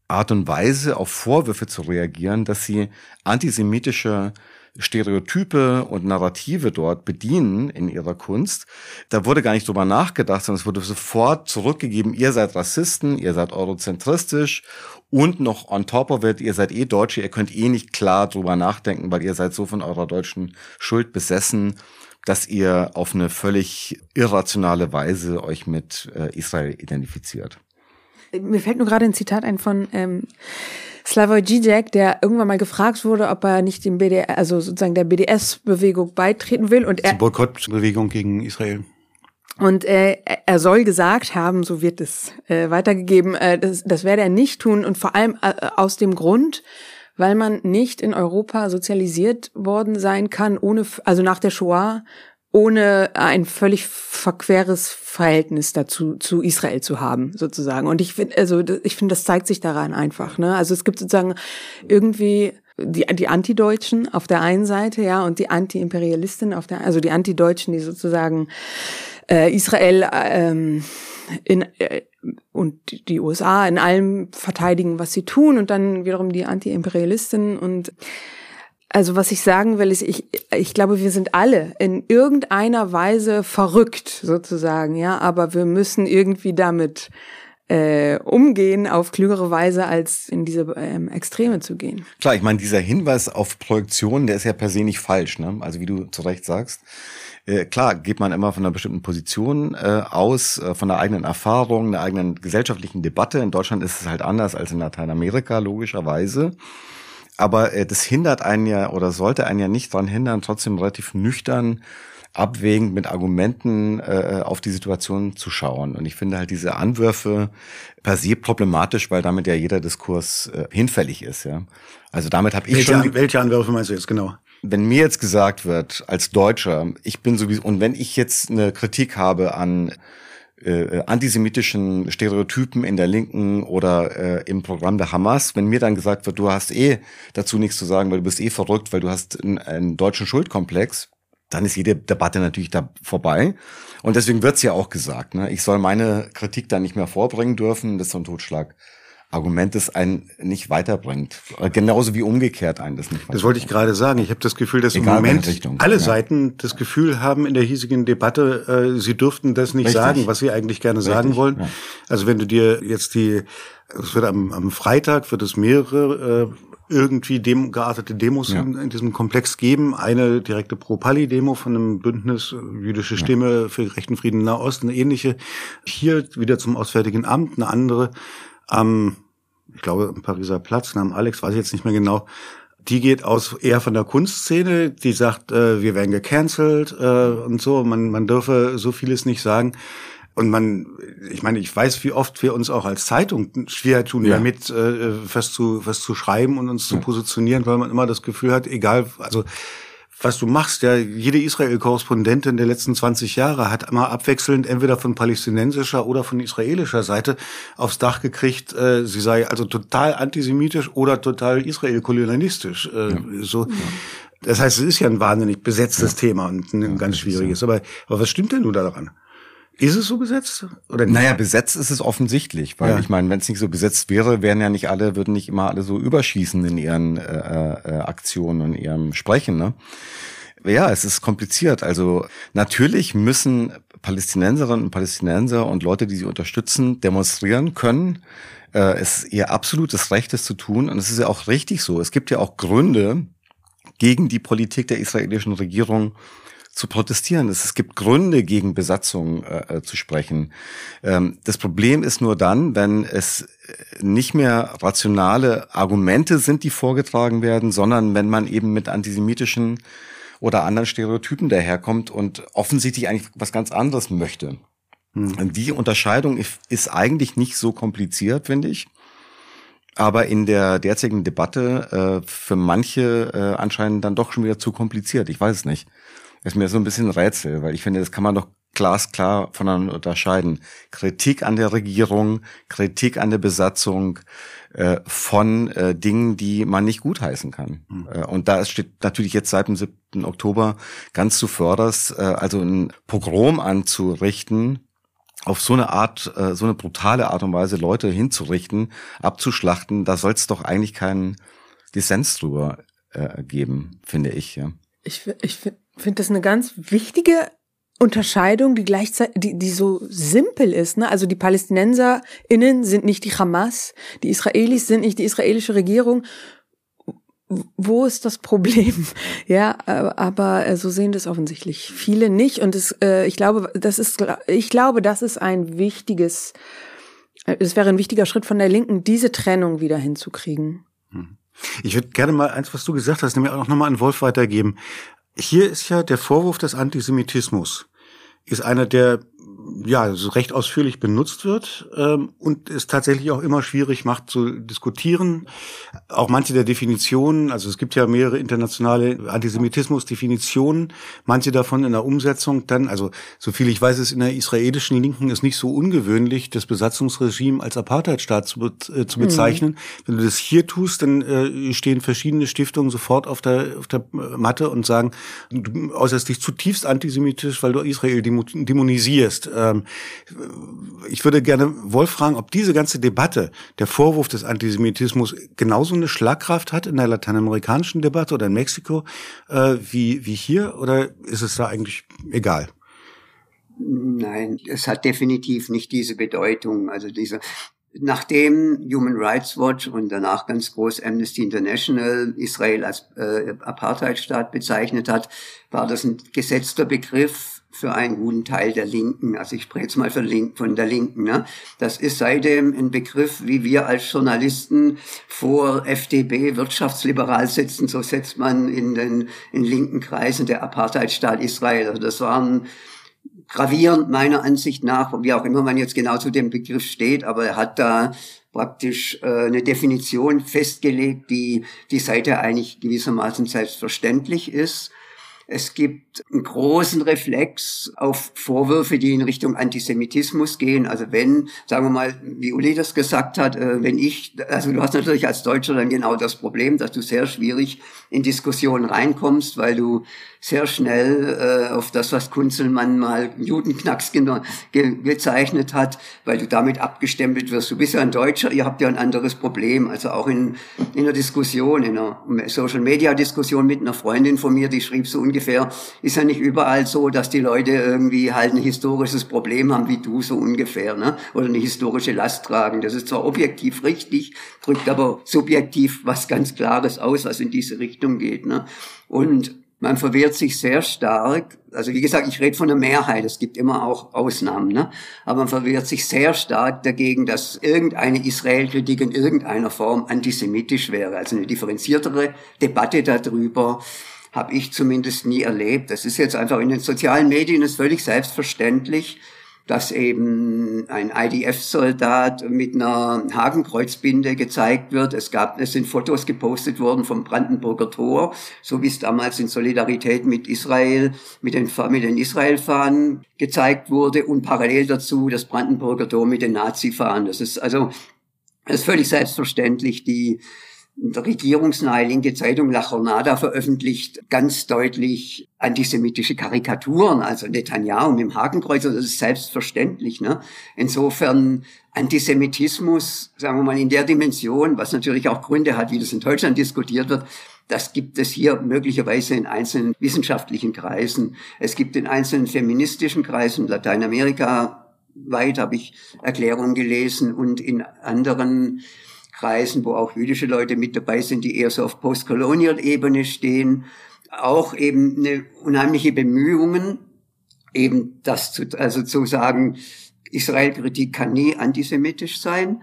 Art und Weise auf Vorwürfe zu reagieren, dass sie antisemitische Stereotype und Narrative dort bedienen in ihrer Kunst. Da wurde gar nicht drüber nachgedacht, sondern es wurde sofort zurückgegeben, ihr seid Rassisten, ihr seid eurozentristisch und noch on top of it, ihr seid eh Deutsche, ihr könnt eh nicht klar drüber nachdenken, weil ihr seid so von eurer deutschen Schuld besessen, dass ihr auf eine völlig irrationale Weise euch mit äh, Israel identifiziert. Mir fällt nur gerade ein Zitat ein von ähm, Slavoj Žižek, der irgendwann mal gefragt wurde, ob er nicht dem BDS, also sozusagen der BDS-Bewegung beitreten will und er Die Boykottbewegung gegen Israel. und äh, er soll gesagt haben, so wird es äh, weitergegeben, äh, das, das werde er nicht tun und vor allem äh, aus dem Grund, weil man nicht in Europa sozialisiert worden sein kann, ohne, also nach der Shoah, ohne ein völlig verqueres Verhältnis dazu zu Israel zu haben, sozusagen. Und ich finde, also ich finde, das zeigt sich daran einfach. Ne? Also es gibt sozusagen irgendwie die, die Antideutschen auf der einen Seite, ja, und die Anti-Imperialisten auf der, also die Antideutschen, die sozusagen äh, Israel ähm, in, äh, und die USA in allem verteidigen, was sie tun, und dann wiederum die Anti-Imperialisten und also was ich sagen will, ist, ich, ich glaube, wir sind alle in irgendeiner Weise verrückt sozusagen, ja, aber wir müssen irgendwie damit äh, umgehen auf klügere Weise, als in diese ähm, Extreme zu gehen. Klar, ich meine, dieser Hinweis auf Projektion, der ist ja per se nicht falsch, ne? Also wie du zu Recht sagst. Äh, klar, geht man immer von einer bestimmten Position äh, aus, äh, von der eigenen Erfahrung, der eigenen gesellschaftlichen Debatte. In Deutschland ist es halt anders als in Lateinamerika, logischerweise. Aber äh, das hindert einen ja oder sollte einen ja nicht daran hindern, trotzdem relativ nüchtern, abwägend mit Argumenten äh, auf die Situation zu schauen. Und ich finde halt diese Anwürfe per se problematisch, weil damit ja jeder Diskurs äh, hinfällig ist. Ja, also damit habe ich Welche, schon. welche Anwürfe meinst du jetzt genau? Wenn mir jetzt gesagt wird als Deutscher, ich bin sowieso und wenn ich jetzt eine Kritik habe an äh, antisemitischen Stereotypen in der Linken oder äh, im Programm der Hamas, wenn mir dann gesagt wird, du hast eh dazu nichts zu sagen, weil du bist eh verrückt, weil du hast einen, einen deutschen Schuldkomplex, dann ist jede Debatte natürlich da vorbei. Und deswegen wird's ja auch gesagt, ne? ich soll meine Kritik da nicht mehr vorbringen dürfen, das ist so ein Totschlag. Argument, das einen nicht weiterbringt. Genauso wie umgekehrt einen das nicht weiterbringt. Das wollte ich gerade sagen. Ich habe das Gefühl, dass Egal im Moment Richtung, alle ja. Seiten das Gefühl haben in der hiesigen Debatte, äh, sie dürften das nicht Richtig. sagen, was sie eigentlich gerne sagen Richtig, wollen. ja. Also wenn du dir jetzt die, es wird am, am Freitag wird es mehrere äh, irgendwie dem, geartete Demos Ja. in, in diesem Komplex geben. Eine direkte Pro-Pali-Demo von einem Bündnis äh, Jüdische Stimme für gerechten Frieden Nahost, eine ähnliche hier wieder zum Auswärtigen Amt, eine andere am ich glaube, am Pariser Platz, Namen Alex, weiß ich jetzt nicht mehr genau. Die geht aus eher von der Kunstszene, die sagt, äh, wir werden gecancelt äh, und so, man, man dürfe so vieles nicht sagen. Und man, ich meine, ich weiß, wie oft wir uns auch als Zeitung schwer tun, Ja. damit äh, was zu was zu schreiben und uns zu positionieren, weil man immer das Gefühl hat, egal, also was du machst, ja, jede Israel-Korrespondentin der letzten 20 Jahre hat immer abwechselnd entweder von palästinensischer oder von israelischer Seite aufs Dach gekriegt, äh, sie sei also total antisemitisch oder total israel-kolonialistisch. Äh, So. Das heißt, es ist ja ein wahnsinnig besetztes Thema und ein ganz schwieriges. Aber, aber was stimmt denn nun daran? Ist es so besetzt oder nicht? Naja, besetzt ist es offensichtlich, weil Ja. ich meine, wenn es nicht so besetzt wäre, wären ja nicht alle, würden nicht immer alle so überschießen in ihren äh, äh, Aktionen und ihrem Sprechen. Ne? Ja, es ist kompliziert. Also natürlich müssen Palästinenserinnen und Palästinenser und Leute, die sie unterstützen, demonstrieren können. Äh, es ist ihr absolutes Recht, es zu tun. Und es ist ja auch richtig so. Es gibt ja auch Gründe gegen die Politik der israelischen Regierung zu protestieren. Es, es gibt Gründe, gegen Besatzung äh, äh, zu sprechen. Ähm, das Problem ist nur dann, wenn es äh, nicht mehr rationale Argumente sind, die vorgetragen werden, sondern wenn man eben mit antisemitischen oder anderen Stereotypen daherkommt und offensichtlich eigentlich was ganz anderes möchte. Die Unterscheidung ist, ist eigentlich nicht so kompliziert, finde ich. Aber in der derzeitigen Debatte äh, für manche äh, anscheinend dann doch schon wieder zu kompliziert. Ich weiß es nicht. Das ist mir so ein bisschen ein Rätsel, weil ich finde, das kann man doch glasklar voneinander unterscheiden. Kritik an der Regierung, Kritik an der Besatzung äh, von äh, Dingen, die man nicht gutheißen kann. Äh, und da steht natürlich jetzt seit dem 7. Oktober ganz zuvörderst, äh, also ein Pogrom anzurichten, auf so eine Art, äh, so eine brutale Art und Weise Leute hinzurichten, abzuschlachten, da soll es doch eigentlich keinen Dissens drüber äh, geben, finde ich. Ja. Ich, ich fi- finde das eine ganz wichtige Unterscheidung, die gleichzeitig, die, die so simpel ist. Ne? Also die PalästinenserInnen sind nicht die Hamas, die Israelis sind nicht die israelische Regierung. Wo ist das Problem? (laughs) Ja, äh, aber äh, so sehen das offensichtlich viele nicht. Und es, äh, ich glaube, das ist, ich glaube, das ist ein wichtiges, äh, es wäre ein wichtiger Schritt von der Linken, diese Trennung wieder hinzukriegen. Hm. Ich würde gerne mal eins, was du gesagt hast, nämlich auch nochmal an Wolf weitergeben. Hier ist ja der Vorwurf des Antisemitismus, ist einer, der ja, so recht ausführlich benutzt wird ähm, und es tatsächlich auch immer schwierig macht zu diskutieren. Auch manche der Definitionen, also es gibt ja mehrere internationale Antisemitismus-Definitionen, manche davon in der Umsetzung dann, also so viel ich weiß, ist in der israelischen Linken ist nicht so ungewöhnlich, das Besatzungsregime als Apartheidstaat zu, äh, zu bezeichnen. Mhm. Wenn du das hier tust, dann äh, stehen verschiedene Stiftungen sofort auf der, auf der Matte und sagen, du äußerst dich zutiefst antisemitisch, weil du Israel dämonisierst ähm, ich würde gerne Wolf fragen, ob diese ganze Debatte, der Vorwurf des Antisemitismus, genauso eine Schlagkraft hat in der lateinamerikanischen Debatte oder in Mexiko äh, wie, wie hier, oder ist es da eigentlich egal? Nein, es hat definitiv nicht diese Bedeutung. Also diese, Nachdem Human Rights Watch und danach ganz groß Amnesty International Israel als äh, Apartheidstaat bezeichnet hat, war das ein gesetzter Begriff für einen guten Teil der Linken. Also ich spreche jetzt mal von der Linken. Ne? Das ist seitdem ein Begriff, wie wir als Journalisten vor FDP wirtschaftsliberal setzen. So setzt man in den in linken Kreisen der Apartheidstaat Israel. Also das waren gravierend meiner Ansicht nach, wie auch immer man jetzt genau zu dem Begriff steht, aber er hat da praktisch äh, eine Definition festgelegt, die die Seite eigentlich gewissermaßen selbstverständlich ist. Es gibt einen großen Reflex auf Vorwürfe, die in Richtung Antisemitismus gehen. Also wenn, sagen wir mal, wie Uli das gesagt hat, äh, wenn ich, also du hast natürlich als Deutscher dann genau das Problem, dass du sehr schwierig in Diskussionen reinkommst, weil du sehr schnell äh, auf das, was Kunzelmann mal Judenknacks ge gezeichnet hat, weil du damit abgestempelt wirst. Du bist ja ein Deutscher, ihr habt ja ein anderes Problem. Also auch in, in einer Diskussion, in einer Social-Media-Diskussion mit einer Freundin von mir, die schrieb so ungefähr, ist ja nicht überall so, dass die Leute irgendwie halt ein historisches Problem haben wie du, so ungefähr, ne? oder eine historische Last tragen. Das ist zwar objektiv richtig, drückt aber subjektiv was ganz Klares aus, was in diese Richtung geht. Ne? Und man verwehrt sich sehr stark, also wie gesagt, ich rede von der Mehrheit, es gibt immer auch Ausnahmen, ne? aber man verwehrt sich sehr stark dagegen, dass irgendeine Israel-Kritik in irgendeiner Form antisemitisch wäre. Also eine differenziertere Debatte darüber habe ich zumindest nie erlebt. Das ist jetzt einfach in den sozialen Medien ist völlig selbstverständlich dass eben ein IDF-Soldat mit einer Hakenkreuzbinde gezeigt wird. Es gab, es sind Fotos gepostet worden vom Brandenburger Tor, so wie es damals in Solidarität mit Israel, mit den, mit den Israel-Fahnen gezeigt wurde und parallel dazu das Brandenburger Tor mit den Nazi-Fahnen. Das ist also, das ist völlig selbstverständlich. Die, regierungsnahe linke Zeitung La Jornada veröffentlicht ganz deutlich antisemitische Karikaturen, also Netanyahu mit dem Hakenkreuz, also das ist selbstverständlich. Ne? Insofern Antisemitismus, sagen wir mal, in der Dimension, was natürlich auch Gründe hat, wie das in Deutschland diskutiert wird, das gibt es hier möglicherweise in einzelnen wissenschaftlichen Kreisen. Es gibt in einzelnen feministischen Kreisen, Lateinamerika weit habe ich Erklärungen gelesen und in anderen Kreisen, wo auch jüdische Leute mit dabei sind, die eher so auf Postcolonial-Ebene stehen, auch eben eine unheimliche Bemühungen, eben das zu, also zu sagen, Israel-Kritik kann nie antisemitisch sein.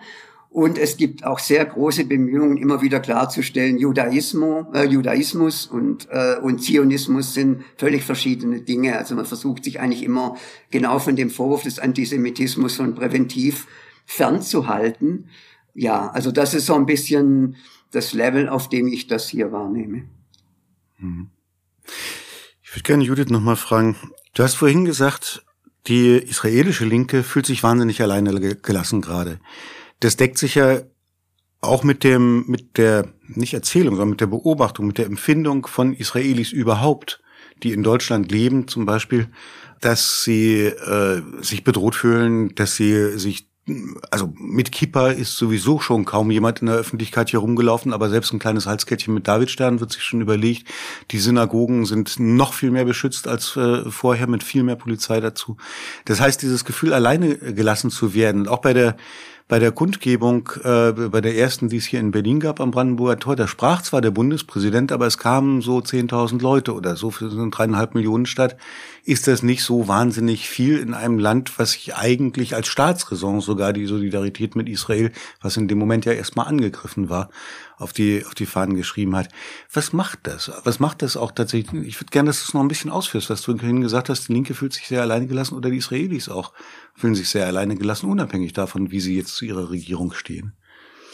Und es gibt auch sehr große Bemühungen, immer wieder klarzustellen, Judaismus, äh, Judaismus und, äh, und Zionismus sind völlig verschiedene Dinge. Also man versucht sich eigentlich immer genau von dem Vorwurf des Antisemitismus von präventiv fernzuhalten ja, also das ist so ein bisschen das Level, auf dem ich das hier wahrnehme. Hm. Ich würde gerne Judith nochmal fragen. Du hast vorhin gesagt, die israelische Linke fühlt sich wahnsinnig alleine gelassen gerade. Das deckt sich ja auch mit dem, mit der, nicht Erzählung, sondern mit der Beobachtung, mit der Empfindung von Israelis überhaupt, die in Deutschland leben, zum Beispiel, dass sie äh, sich bedroht fühlen, dass sie sich also mit Kippa ist sowieso schon kaum jemand in der Öffentlichkeit hier rumgelaufen, aber selbst ein kleines Halskettchen mit Davidstern wird sich schon überlegt. Die Synagogen sind noch viel mehr beschützt als äh, vorher mit viel mehr Polizei dazu. Das heißt, dieses Gefühl, alleine gelassen zu werden, auch bei der bei der Kundgebung, äh, bei der ersten, die es hier in Berlin gab am Brandenburger Tor, da sprach zwar der Bundespräsident, aber es kamen so 10.000 Leute oder so für so eine dreieinhalb Millionen Stadt. Ist das nicht so wahnsinnig viel in einem Land, was sich eigentlich als Staatsräson sogar die Solidarität mit Israel, was in dem Moment ja erstmal angegriffen war, auf die, auf die Fahnen geschrieben hat. Was macht das? Was macht das auch tatsächlich? Ich würde gerne, dass du es noch ein bisschen ausführst, was du vorhin gesagt hast, die Linke fühlt sich sehr alleine gelassen oder die Israelis auch fühlen sich sehr alleine gelassen, unabhängig davon, wie sie jetzt zu ihrer Regierung stehen.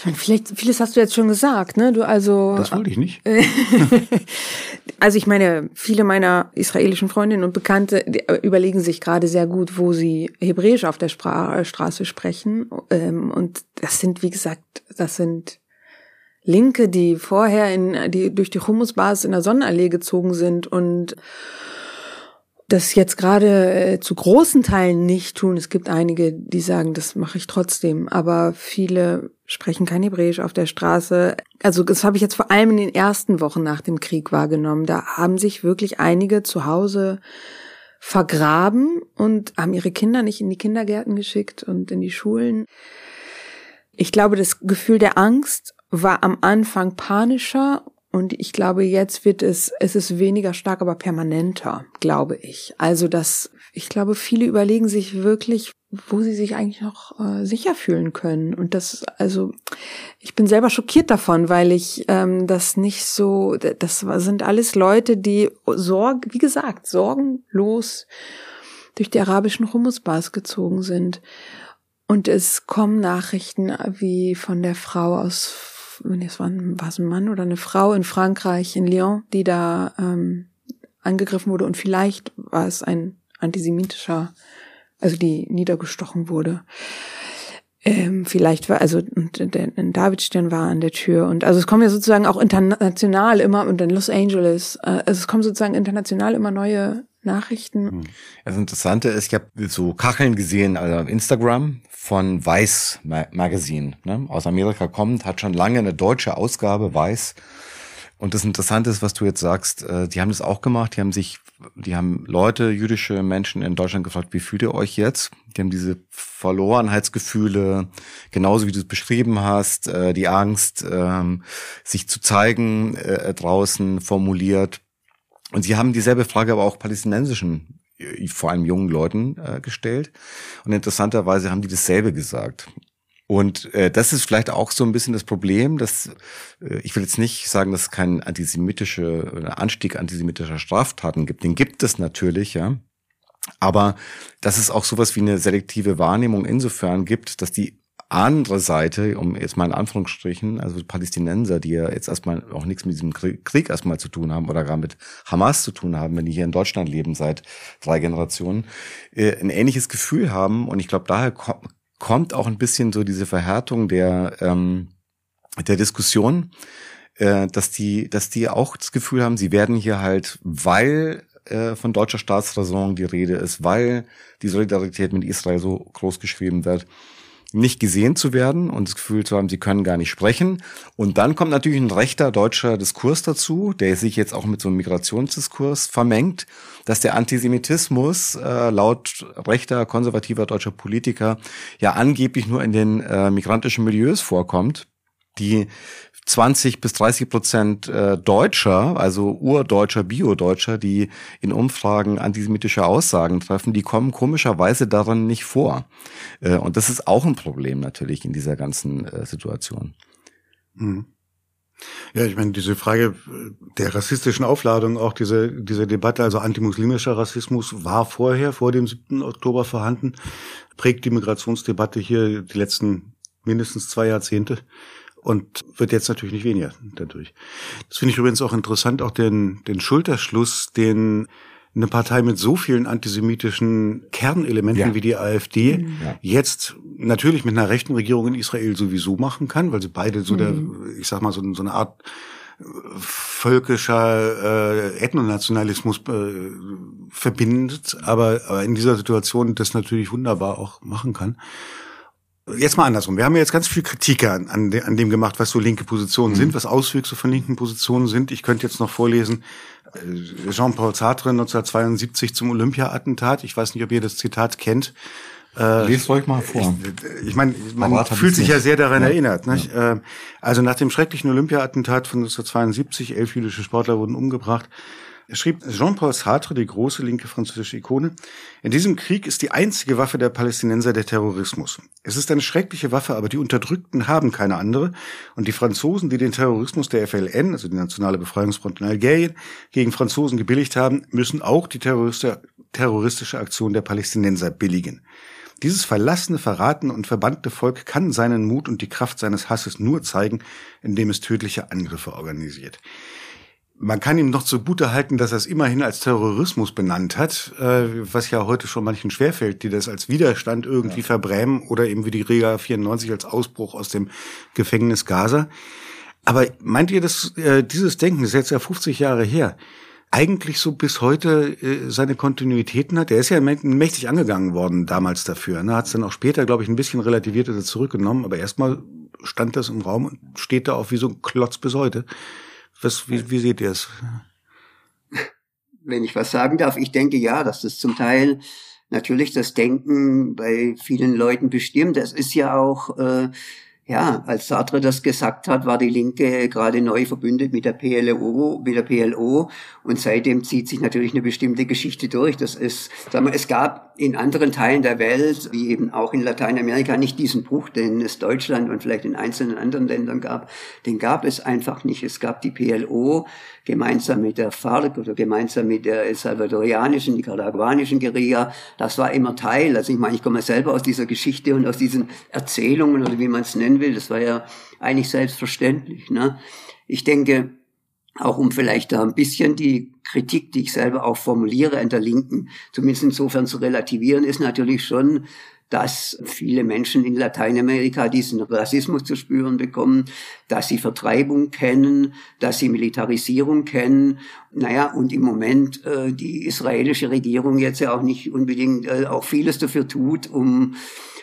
Ich meine, vielleicht, vieles hast du jetzt schon gesagt, ne? Du also. Das wollte ich nicht. (laughs) also ich meine, viele meiner israelischen Freundinnen und Bekannte überlegen sich gerade sehr gut, wo sie Hebräisch auf der Spra Straße sprechen. Ähm, und das sind, wie gesagt, das sind Linke, die vorher in, die durch die Humusbars in der Sonnenallee gezogen sind und das jetzt gerade äh, zu großen Teilen nicht tun. Es gibt einige, die sagen, das mache ich trotzdem, aber viele sprechen kein Hebräisch auf der Straße. Also das habe ich jetzt vor allem in den ersten Wochen nach dem Krieg wahrgenommen. Da haben sich wirklich einige zu Hause vergraben und haben ihre Kinder nicht in die Kindergärten geschickt und in die Schulen. Ich glaube, das Gefühl der Angst war am Anfang panischer und ich glaube, jetzt wird es, es ist weniger stark, aber permanenter, glaube ich. Also, dass, ich glaube, viele überlegen sich wirklich, wo sie sich eigentlich noch äh, sicher fühlen können. Und das, also, ich bin selber schockiert davon, weil ich ähm, das nicht so, das sind alles Leute, die sorg, wie gesagt, sorgenlos durch die arabischen Humusbars gezogen sind. Und es kommen Nachrichten wie von der Frau aus es war, war es ein Mann oder eine Frau in Frankreich, in Lyon, die da ähm, angegriffen wurde und vielleicht war es ein antisemitischer, also die niedergestochen wurde. Ähm, vielleicht war, also der, ein Davidstern war an der Tür und also es kommen ja sozusagen auch international immer und in Los Angeles, äh, also es kommen sozusagen international immer neue Nachrichten. Hm. Das Interessante ist, ich habe so Kacheln gesehen also Instagram von Weiß Magazine, ne? aus Amerika kommt, hat schon lange eine deutsche Ausgabe, Weiß. Und das Interessante ist, was du jetzt sagst, äh, die haben das auch gemacht, die haben sich, die haben Leute, jüdische Menschen in Deutschland gefragt, wie fühlt ihr euch jetzt? Die haben diese Verlorenheitsgefühle, genauso wie du es beschrieben hast, äh, die Angst, ähm, sich zu zeigen äh, draußen formuliert und sie haben dieselbe Frage aber auch palästinensischen, äh, vor allem jungen Leuten äh, gestellt. Und interessanterweise haben die dasselbe gesagt. Und äh, das ist vielleicht auch so ein bisschen das Problem, dass äh, ich will jetzt nicht sagen, dass es keinen antisemitische äh, Anstieg antisemitischer Straftaten gibt. Den gibt es natürlich, ja. Aber dass es auch sowas wie eine selektive Wahrnehmung insofern gibt, dass die andere Seite, um jetzt mal in Anführungsstrichen, also Palästinenser, die ja jetzt erstmal auch nichts mit diesem Krieg erstmal zu tun haben oder gar mit Hamas zu tun haben, wenn die hier in Deutschland leben seit drei Generationen, äh, ein ähnliches Gefühl haben. Und ich glaube, daher kommt auch ein bisschen so diese Verhärtung der, ähm, der Diskussion, äh, dass die, dass die auch das Gefühl haben, sie werden hier halt, weil äh, von deutscher Staatsräson die Rede ist, weil die Solidarität mit Israel so groß geschrieben wird, nicht gesehen zu werden und das Gefühl zu haben, sie können gar nicht sprechen. Und dann kommt natürlich ein rechter deutscher Diskurs dazu, der sich jetzt auch mit so einem Migrationsdiskurs vermengt, dass der Antisemitismus äh, laut rechter, konservativer deutscher Politiker ja angeblich nur in den äh, migrantischen Milieus vorkommt die 20 bis 30 Prozent äh, Deutscher, also urdeutscher, Bio-Deutscher, die in Umfragen antisemitische Aussagen treffen, die kommen komischerweise darin nicht vor. Äh, und das ist auch ein Problem natürlich in dieser ganzen äh, Situation. Mhm. Ja, ich meine, diese Frage der rassistischen Aufladung, auch diese, diese Debatte, also antimuslimischer Rassismus war vorher, vor dem 7. Oktober vorhanden, prägt die Migrationsdebatte hier die letzten mindestens zwei Jahrzehnte und wird jetzt natürlich nicht weniger dadurch. Das finde ich übrigens auch interessant, auch den, den Schulterschluss, den eine Partei mit so vielen antisemitischen Kernelementen ja. wie die AfD mhm. jetzt natürlich mit einer rechten Regierung in Israel sowieso machen kann, weil sie beide so mhm. der, ich sag mal, so, so eine Art äh, völkischer äh, Ethnonationalismus äh, verbindet, aber, aber in dieser Situation das natürlich wunderbar auch machen kann jetzt mal andersrum. Wir haben ja jetzt ganz viel Kritik an, an, dem gemacht, was so linke Positionen mhm. sind, was Auswüchse von linken Positionen sind. Ich könnte jetzt noch vorlesen, äh, Jean-Paul Sartre 1972 zum Olympia-Attentat. Ich weiß nicht, ob ihr das Zitat kennt. Äh, Lest euch mal vor. Ich, ich meine, man Aber fühlt sich ja sehr daran ja. erinnert. Nicht? Ja. Äh, also nach dem schrecklichen Olympia-Attentat von 1972, elf jüdische Sportler wurden umgebracht, schrieb Jean-Paul Sartre, die große linke französische Ikone, in diesem Krieg ist die einzige Waffe der Palästinenser der Terrorismus. Es ist eine schreckliche Waffe, aber die Unterdrückten haben keine andere. Und die Franzosen, die den Terrorismus der FLN, also die Nationale Befreiungsfront in Algerien, gegen Franzosen gebilligt haben, müssen auch die terroristische Aktion der Palästinenser billigen. Dieses verlassene, verratene und verbannte Volk kann seinen Mut und die Kraft seines Hasses nur zeigen, indem es tödliche Angriffe organisiert. Man kann ihm noch zugute halten, dass er es immerhin als Terrorismus benannt hat, äh, was ja heute schon manchen schwerfällt, die das als Widerstand irgendwie ja. verbrämen oder eben wie die Rega 94 als Ausbruch aus dem Gefängnis Gaza. Aber meint ihr, dass äh, dieses Denken, das ist jetzt ja 50 Jahre her, eigentlich so bis heute äh, seine Kontinuitäten hat. Er ist ja mächtig angegangen worden damals dafür. Ne? Hat es dann auch später, glaube ich, ein bisschen relativiert oder zurückgenommen. Aber erstmal stand das im Raum und steht da auch wie so ein Klotz bis heute. Was, wie, wie seht ihr es? Wenn ich was sagen darf, ich denke ja, dass das zum Teil natürlich das Denken bei vielen Leuten bestimmt. Das ist ja auch äh, ja, als Sartre das gesagt hat, war die Linke gerade neu verbündet mit der PLO, mit der PLO und seitdem zieht sich natürlich eine bestimmte Geschichte durch. Das ist, sagen wir, es gab in anderen Teilen der Welt, wie eben auch in Lateinamerika, nicht diesen Bruch, den es Deutschland und vielleicht in einzelnen anderen Ländern gab. Den gab es einfach nicht. Es gab die PLO gemeinsam mit der FARC oder gemeinsam mit der salvadorianischen, nicaraguanischen Guerilla. Das war immer Teil. Also ich meine, ich komme selber aus dieser Geschichte und aus diesen Erzählungen oder wie man es will. Das war ja eigentlich selbstverständlich. Ne? Ich denke, auch um vielleicht da ein bisschen die Kritik, die ich selber auch formuliere an der Linken, zumindest insofern zu relativieren, ist natürlich schon, dass viele Menschen in Lateinamerika diesen Rassismus zu spüren bekommen, dass sie Vertreibung kennen, dass sie Militarisierung kennen. Naja, und im Moment äh, die israelische Regierung jetzt ja auch nicht unbedingt äh, auch vieles dafür tut, um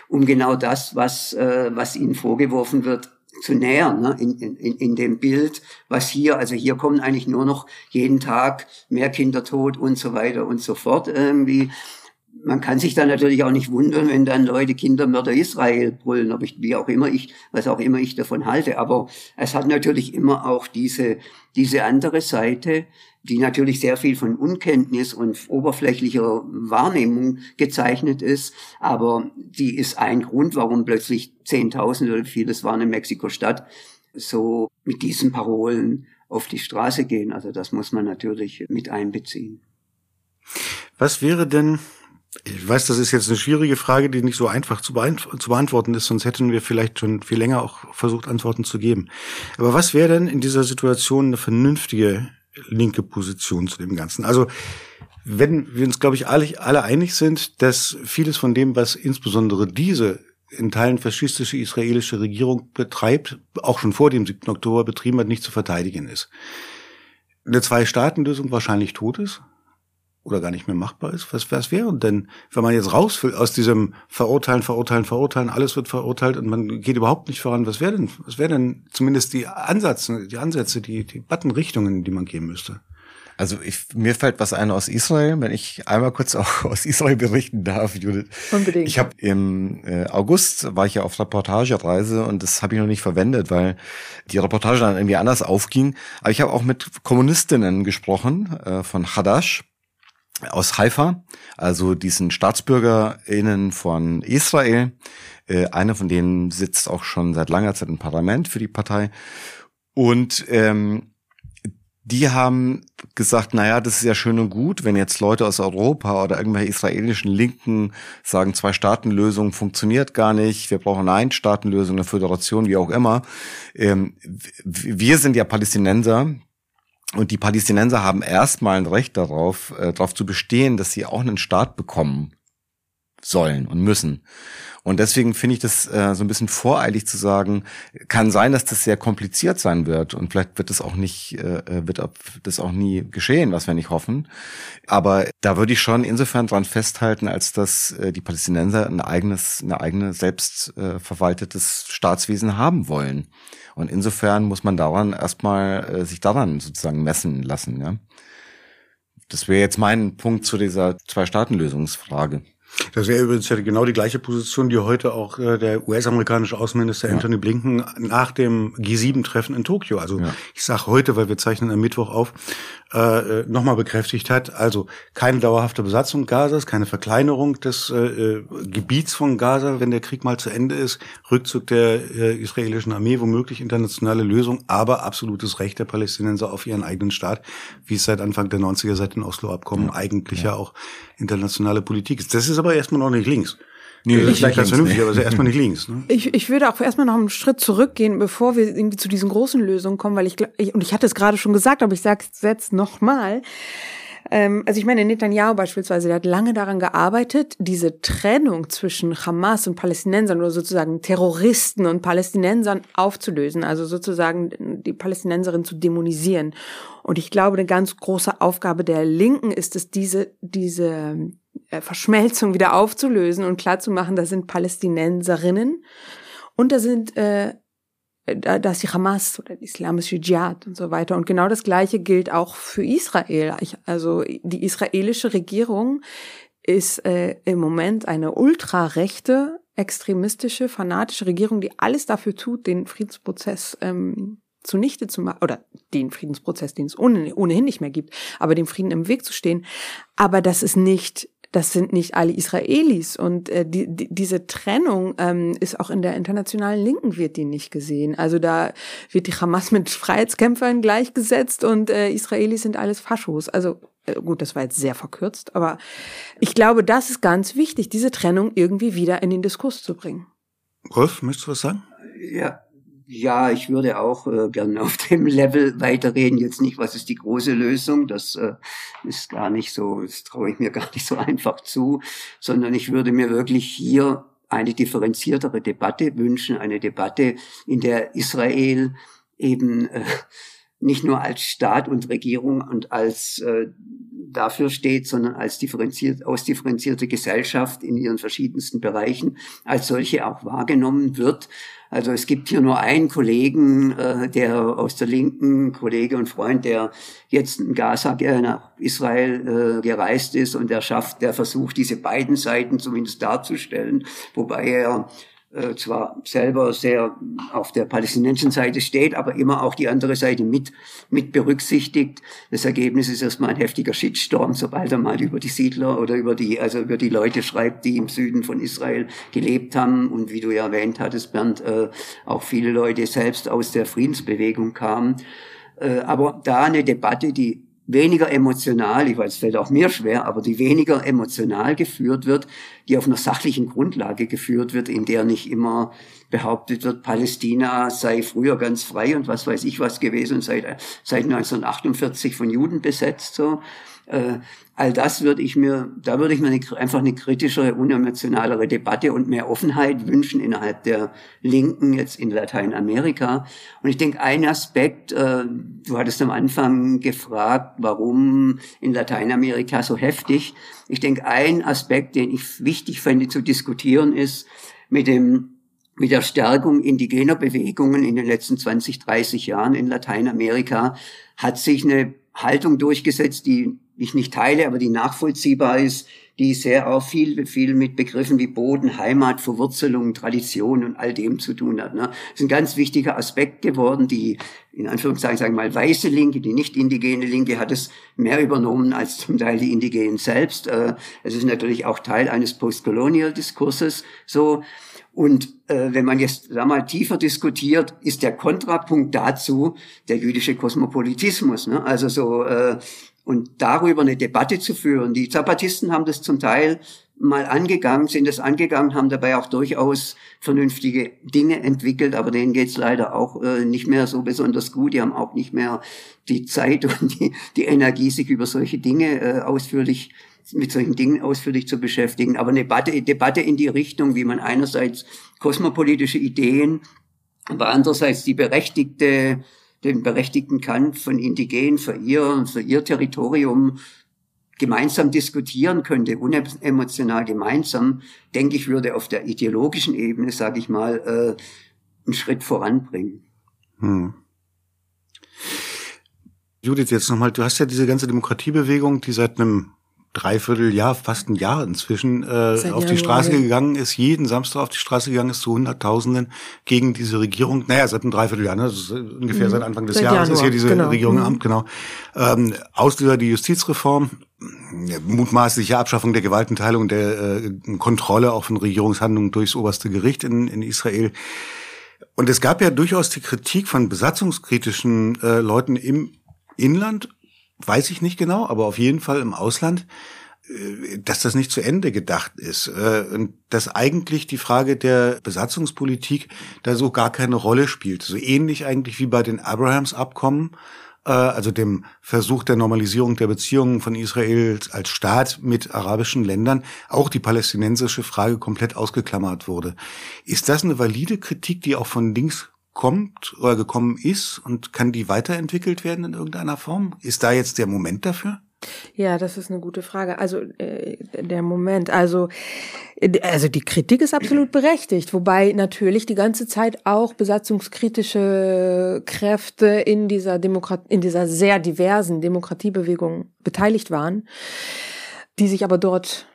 um genau das, was, äh, was ihnen vorgeworfen wird, zu nähern, ne? in, in, in dem Bild, was hier, also hier kommen eigentlich nur noch jeden Tag mehr Kinder tot und so weiter und so fort irgendwie. Man kann sich dann natürlich auch nicht wundern, wenn dann Leute Kindermörder Israel brüllen, ob ich, wie auch immer ich, was auch immer ich davon halte. Aber es hat natürlich immer auch diese, diese andere Seite, die natürlich sehr viel von Unkenntnis und oberflächlicher Wahrnehmung gezeichnet ist, aber die ist ein Grund, warum plötzlich Zehntausende oder vieles waren in Mexiko-Stadt so mit diesen Parolen auf die Straße gehen. Also das muss man natürlich mit einbeziehen. Was wäre denn, ich weiß, das ist jetzt eine schwierige Frage, die nicht so einfach zu, zu, beantworten ist, sonst hätten wir vielleicht schon viel länger auch versucht, Antworten zu geben. Aber was wäre denn in dieser Situation eine vernünftige linke Position zu dem Ganzen. Also wenn wir uns, glaube ich, alle, alle einig sind, dass vieles von dem, was insbesondere diese in Teilen faschistische israelische Regierung betreibt, auch schon vor dem 7. Oktober betrieben hat, nicht zu verteidigen ist. Eine Zwei-Staaten-Lösung wahrscheinlich tot ist oder gar nicht mehr machbar ist. Was, was wäre denn, wenn man jetzt raus will aus diesem Verurteilen, Verurteilen, Verurteilen, alles wird verurteilt und man geht überhaupt nicht voran. Was wäre denn, was wäre denn zumindest die Ansätze, die Ansätze, die, die Buttonrichtungen, die man gehen müsste? Also ich, mir fällt was ein aus Israel, wenn ich einmal kurz auch (laughs) aus Israel berichten darf, Judith. Unbedingt. Ich habe im äh, August war ich ja auf Reportagereise und das habe ich noch nicht verwendet, weil die Reportage dann irgendwie anders aufging. Aber ich habe auch mit Kommunistinnen gesprochen äh, von Hadash aus Haifa, also diesen StaatsbürgerInnen von Israel. Äh, einer von denen sitzt auch schon seit langer Zeit im Parlament für die Partei. Und ähm, die haben gesagt, naja, das ist ja schön und gut, wenn jetzt Leute aus Europa oder irgendwelche israelischen Linken sagen, Zwei-Staaten-Lösung funktioniert gar nicht, wir brauchen eine Ein-Staaten-Lösung, eine Föderation, wie auch immer. Ähm, wir sind ja Palästinenser, und die Palästinenser haben erstmal ein Recht darauf, äh, darauf zu bestehen, dass sie auch einen Staat bekommen sollen und müssen. Und deswegen finde ich das äh, so ein bisschen voreilig zu sagen, kann sein, dass das sehr kompliziert sein wird und vielleicht wird es auch nicht, äh, äh wird das auch nie geschehen, was wir nicht hoffen. Aber da würde ich schon insofern dran festhalten, als dass äh, die Palästinenser ein eigenes, eine eigene selbst äh, verwaltetes Staatswesen haben wollen. Und insofern muss man daran erstmal äh, sich daran sozusagen messen lassen. Ja? Das wäre jetzt mein Punkt zu dieser Zwei-Staaten-Lösungsfrage. Das wäre übrigens ja genau die gleiche Position, die heute auch äh, der US-amerikanische Außenminister ja. Anthony Blinken nach dem G7-Treffen in Tokio, also ja. ich sage heute, weil wir zeichnen am Mittwoch auf, äh, nochmal bekräftigt hat. Also keine dauerhafte Besatzung Gazas, keine Verkleinerung des äh, äh, Gebiets von Gaza, wenn der Krieg mal zu Ende ist, Rückzug der äh, israelischen Armee, womöglich internationale Lösung, aber absolutes Recht der Palästinenser auf ihren eigenen Staat, wie es seit Anfang der 90er, seit den Oslo-Abkommen ja. eigentlich ja. ja auch internationale Politik ist. Das ist aber erstmal noch nicht links. Nee, das ist vielleicht ganz vernünftig, aber ist erstmal nicht links. Ne? Ich, ich würde auch erstmal noch einen Schritt zurückgehen, bevor wir irgendwie zu diesen großen Lösungen kommen, weil ich, ich und ich hatte es gerade schon gesagt, aber ich sage es jetzt nochmal. Ähm, also ich meine, Netanyahu beispielsweise, der hat lange daran gearbeitet, diese Trennung zwischen Hamas und Palästinensern oder sozusagen Terroristen und Palästinensern aufzulösen, also sozusagen die Palästinenserin zu dämonisieren. Und ich glaube, eine ganz große Aufgabe der Linken ist es, diese, diese Verschmelzung wieder aufzulösen und klarzumachen, da sind Palästinenserinnen und da sind äh, da ist die Hamas oder die islamische Dschihad und so weiter. Und genau das Gleiche gilt auch für Israel. Ich, also die israelische Regierung ist äh, im Moment eine ultrarechte, extremistische, fanatische Regierung, die alles dafür tut, den Friedensprozess ähm, zunichte zu machen, oder den Friedensprozess, den es ohnehin nicht mehr gibt, aber dem Frieden im Weg zu stehen. Aber das ist nicht das sind nicht alle Israelis. Und äh, die, die, diese Trennung ähm, ist auch in der internationalen Linken wird die nicht gesehen. Also da wird die Hamas mit Freiheitskämpfern gleichgesetzt und äh, Israelis sind alles Faschos. Also äh, gut, das war jetzt sehr verkürzt, aber ich glaube, das ist ganz wichtig, diese Trennung irgendwie wieder in den Diskurs zu bringen. Rolf, möchtest du was sagen? Ja, ja, ich würde auch äh, gerne auf (laughs) dem Level weiterreden. Jetzt nicht, was ist die große Lösung? Das äh, ist gar nicht so, das traue ich mir gar nicht so (laughs) einfach zu, sondern ich würde mir wirklich hier eine differenziertere Debatte wünschen, eine Debatte, in der Israel eben äh, nicht nur als Staat und Regierung und als äh, dafür steht, sondern als differenziert, ausdifferenzierte Gesellschaft in ihren verschiedensten Bereichen als solche auch wahrgenommen wird. Also es gibt hier nur einen Kollegen, äh, der aus der Linken, Kollege und Freund, der jetzt in Gaza äh, nach Israel äh, gereist ist und der schafft, der versucht, diese beiden Seiten zumindest darzustellen, wobei er äh, zwar selber sehr auf der palästinensischen Seite steht, aber immer auch die andere Seite mit, mit berücksichtigt. Das Ergebnis ist erstmal ein heftiger Shitstorm, sobald er mal über die Siedler oder über die, also über die Leute schreibt, die im Süden von Israel gelebt haben und wie du ja erwähnt hattest, Bernd, äh, auch viele Leute selbst aus der Friedensbewegung kamen. Äh, aber da eine Debatte, die weniger emotional, ich weiß, es fällt auch mir schwer, aber die weniger emotional geführt wird, die auf einer sachlichen Grundlage geführt wird, in der nicht immer behauptet wird, Palästina sei früher ganz frei und was weiß ich was gewesen, seit, seit 1948 von Juden besetzt, so. Äh, all das würde ich mir, da würde ich mir eine, einfach eine kritischere, unemotionalere Debatte und mehr Offenheit wünschen innerhalb der Linken jetzt in Lateinamerika. Und ich denke, ein Aspekt, äh, du hattest am Anfang gefragt, warum in Lateinamerika so heftig. Ich denke, ein Aspekt, den ich wichtig fände zu diskutieren, ist mit dem mit der Stärkung indigener Bewegungen in den letzten 20, 30 Jahren in Lateinamerika hat sich eine Haltung durchgesetzt, die ich nicht teile, aber die nachvollziehbar ist, die sehr auch viel, viel mit Begriffen wie Boden, Heimat, Verwurzelung, Tradition und all dem zu tun hat. Ne? Das ist ein ganz wichtiger Aspekt geworden. Die, in Anführungszeichen, sagen wir mal, weiße Linke, die nicht indigene Linke hat es mehr übernommen als zum Teil die Indigenen selbst. Äh, es ist natürlich auch Teil eines Postcolonial-Diskurses so. Und äh, wenn man jetzt da mal tiefer diskutiert, ist der Kontrapunkt dazu der jüdische Kosmopolitismus. Ne? Also so äh, und darüber eine Debatte zu führen. Die Zapatisten haben das zum Teil mal angegangen, sind es angegangen, haben dabei auch durchaus vernünftige Dinge entwickelt, aber denen geht's leider auch äh, nicht mehr so besonders gut. Die haben auch nicht mehr die Zeit (laughs) und die, die Energie, sich über solche Dinge äh, ausführlich mit solchen Dingen ausführlich zu beschäftigen. Aber eine Debatte, Debatte in die Richtung, wie man einerseits kosmopolitische Ideen, aber andererseits die berechtigte den berechtigten Kampf von Indigenen für ihr, für ihr Territorium gemeinsam diskutieren könnte, unemotional gemeinsam, denke ich, würde auf der ideologischen Ebene, sage ich mal, äh, einen Schritt voranbringen. Hm. Judith, jetzt nochmal, du hast ja diese ganze Demokratiebewegung, die seit einem Dreivierteljahr, fast ein Jahr inzwischen, äh, auf die Straße gegangen ist, jeden Samstag auf die Straße gegangen ist zu Hunderttausenden gegen diese Regierung. Naja, seit einem Dreivierteljahr, ne? ist ungefähr mhm. seit Anfang des seit Jahres Januar. ist hier diese genau. Regierung im mhm. Amt, genau. Ähm, Auslöser die Justizreform, mutmaßliche Abschaffung der Gewaltenteilung, der äh, Kontrolle auch von Regierungshandlungen durchs oberste Gericht in, in Israel. Und es gab ja durchaus die Kritik von besatzungskritischen äh, Leuten im Inland weiß ich nicht genau, aber auf jeden Fall im Ausland, äh, dass das nicht zu Ende gedacht ist äh, und dass eigentlich die Frage der Besatzungspolitik da so gar keine Rolle spielt. So ähnlich eigentlich wie bei den Abrahams-Abkommen, äh, also dem Versuch der Normalisierung der Beziehungen von Israel als Staat mit arabischen Ländern, auch die palästinensische Frage komplett ausgeklammert wurde. Ist das eine valide Kritik, die auch von links kommt oder gekommen ist und kann die weiterentwickelt werden in irgendeiner Form? Ist da jetzt der Moment dafür? Ja, das ist eine gute Frage. Also äh, der Moment, also äh, also die Kritik ist absolut berechtigt, wobei natürlich die ganze Zeit auch besatzungskritische Kräfte in dieser Demokrat in dieser sehr diversen Demokratiebewegung beteiligt waren, die sich aber dort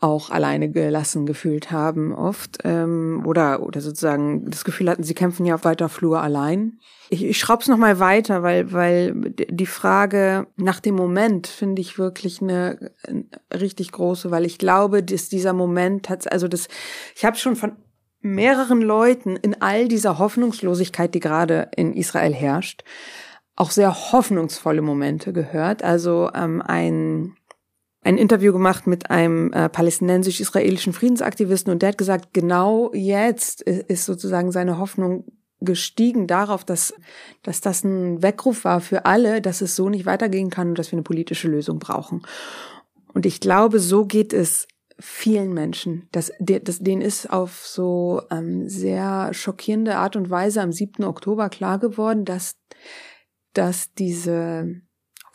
auch alleine gelassen gefühlt haben oft ähm, oder oder sozusagen das Gefühl hatten, sie kämpfen ja auf weiter Flur allein. Ich, ich schraub's noch mal weiter, weil weil die Frage nach dem Moment finde ich wirklich eine, eine richtig große, weil ich glaube, dass dieser Moment hat also das ich habe schon von mehreren Leuten in all dieser Hoffnungslosigkeit, die gerade in Israel herrscht, auch sehr hoffnungsvolle Momente gehört. Also ähm, ein ein Interview gemacht mit einem äh, palästinensisch-israelischen Friedensaktivisten und der hat gesagt, genau jetzt ist sozusagen seine Hoffnung gestiegen darauf, dass, dass das ein Weckruf war für alle, dass es so nicht weitergehen kann und dass wir eine politische Lösung brauchen. Und ich glaube, so geht es vielen Menschen. Das, das, denen ist auf so ähm, sehr schockierende Art und Weise am 7. Oktober klar geworden, dass, dass diese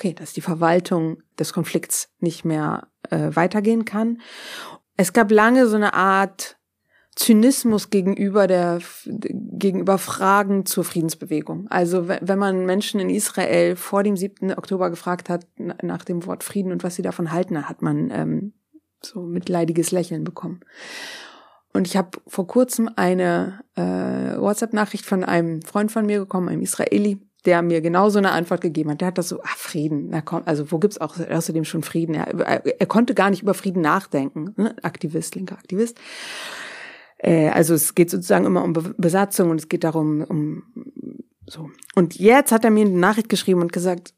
okay, dass die Verwaltung des Konflikts nicht mehr äh, weitergehen kann. Es gab lange so eine Art Zynismus gegenüber der gegenüber Fragen zur Friedensbewegung. Also wenn man Menschen in Israel vor dem 7. Oktober gefragt hat nach dem Wort Frieden und was sie davon halten, hat man ähm, so mitleidiges Lächeln bekommen. Und ich habe vor kurzem eine äh, WhatsApp-Nachricht von einem Freund von mir bekommen, einem Israeli, der mir genau so eine Antwort gegeben hat. Der hat das so, ach Frieden, na komm, also wo gibt's auch außerdem schon Frieden? Er, er, konnte gar nicht über Frieden nachdenken, ne? Aktivist, linker Aktivist. Äh, also es geht sozusagen immer um Be Besatzung und es geht darum, um so. Und jetzt hat er mir eine Nachricht geschrieben und gesagt,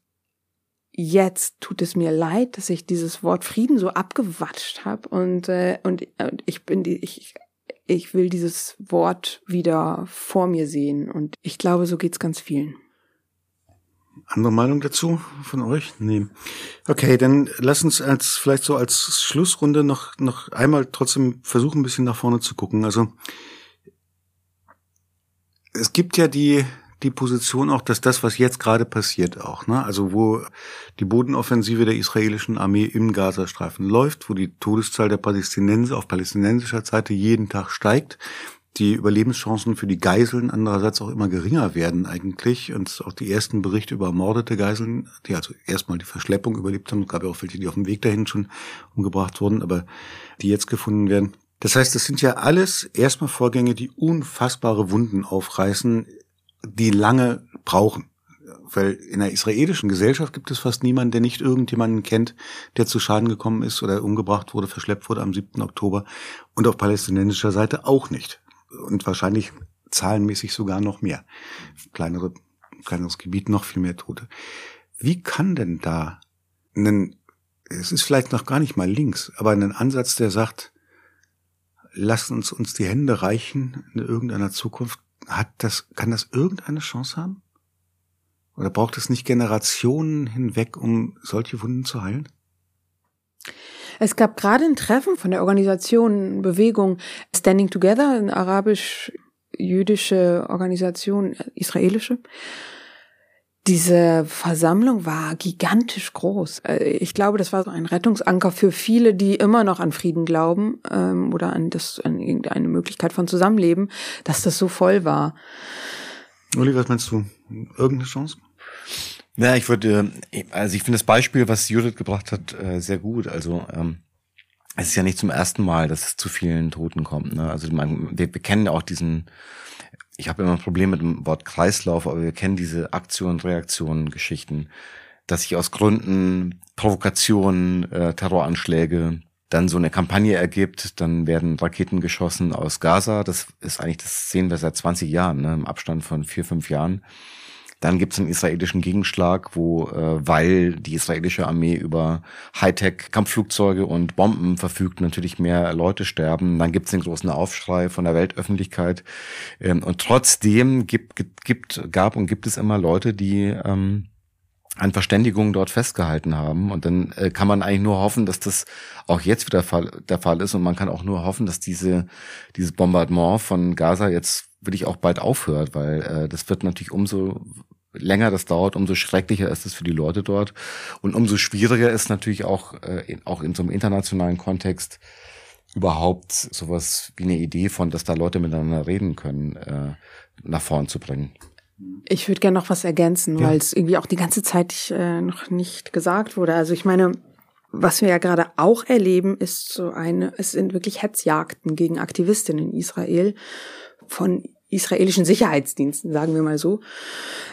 jetzt tut es mir leid, dass ich dieses Wort Frieden so abgewatscht habe und äh, und, und ich bin die ich ich will dieses Wort wieder vor mir sehen und ich glaube, so geht's ganz vielen. Andere Meinung dazu von euch? Nee. Okay, dann lass uns als vielleicht so als Schlussrunde noch noch einmal trotzdem versuchen, ein bisschen nach vorne zu gucken. Also es gibt ja die die Position auch, dass das, was jetzt gerade passiert, auch, ne, also wo die Bodenoffensive der israelischen Armee im Gazastreifen läuft, wo die Todeszahl der Palästinenser auf palästinensischer Seite jeden Tag steigt, die Überlebenschancen für die Geiseln andererseits auch immer geringer werden eigentlich und auch die ersten Berichte über ermordete Geiseln, die also erstmal die Verschleppung überlebt haben, es gab ja auch welche, die auf dem Weg dahin schon umgebracht wurden, aber die jetzt gefunden werden. Das heißt, das sind ja alles erstmal Vorgänge, die unfassbare Wunden aufreißen, die lange brauchen. Weil in der israelischen Gesellschaft gibt es fast niemanden, der nicht irgendjemanden kennt, der zu Schaden gekommen ist oder umgebracht wurde, verschleppt wurde am 7. Oktober. Und auf palästinensischer Seite auch nicht und wahrscheinlich zahlenmäßig sogar noch mehr. Kleinere, kleineres Gebiet, noch viel mehr Tote. Wie kann denn da ein, es ist vielleicht noch gar nicht mal links, aber ein Ansatz, der sagt, lasst uns uns die Hände reichen in irgendeiner Zukunft, hat das, kann das irgendeine Chance haben? Oder braucht es nicht Generationen hinweg, um solche Wunden zu heilen? Es gab gerade ein Treffen von der Organisation Bewegung Standing Together, eine arabisch-jüdische Organisation, israelische. Diese Versammlung war gigantisch groß. Äh, ich glaube, das war so ein Rettungsanker für viele, die immer noch an Frieden glauben ähm, oder an das an irgendeine Möglichkeit von Zusammenleben, dass das so voll war. Uli, was meinst du? Irgendeine Chance? Ja, ich würde, also ich finde das Beispiel, was Judith gebracht hat, äh, sehr gut. Also ähm, es ist ja nicht zum ersten Mal, dass es zu vielen Toten kommt. Ne? Also man, wir, wir kennen auch diesen, ich habe immer ein Problem mit dem Wort Kreislauf, aber wir kennen diese Aktion, Reaktionen, Geschichten, dass sich aus Gründen Provokationen, äh, Terroranschläge, dann so eine Kampagne ergibt, dann werden Raketen geschossen aus Gaza. Das ist eigentlich, das sehen wir seit 20 Jahren, ne, im Abstand von vier, fünf Jahren. Dann gibt es einen israelischen Gegenschlag, wo, äh, weil die israelische Armee über Hightech-Kampfflugzeuge und Bomben verfügt, natürlich mehr Leute sterben. Dann gibt es den großen Aufschrei von der Weltöffentlichkeit. Ähm, und trotzdem gibt, gibt, gab und gibt es immer Leute, die ähm, an Verständigungen dort festgehalten haben. Und dann äh, kann man eigentlich nur hoffen, dass das auch jetzt wieder Fall, der Fall ist. Und man kann auch nur hoffen, dass diese, dieses Bombardement von Gaza jetzt wirklich auch bald aufhört, weil äh, das wird natürlich umso länger das dauert, umso schrecklicher ist es für die Leute dort. Und umso schwieriger ist natürlich auch, äh, in, auch in so einem internationalen Kontext überhaupt sowas wie eine Idee von, dass da Leute miteinander reden können, äh, nach vorn zu bringen. Ich würde gerne noch was ergänzen, ja. weil es irgendwie auch die ganze Zeit äh, noch nicht gesagt wurde. Also ich meine, was wir ja gerade auch erleben, ist so eine, es sind wirklich Hetzjagden gegen Aktivistinnen in Israel von israelischen Sicherheitsdiensten, sagen wir mal so.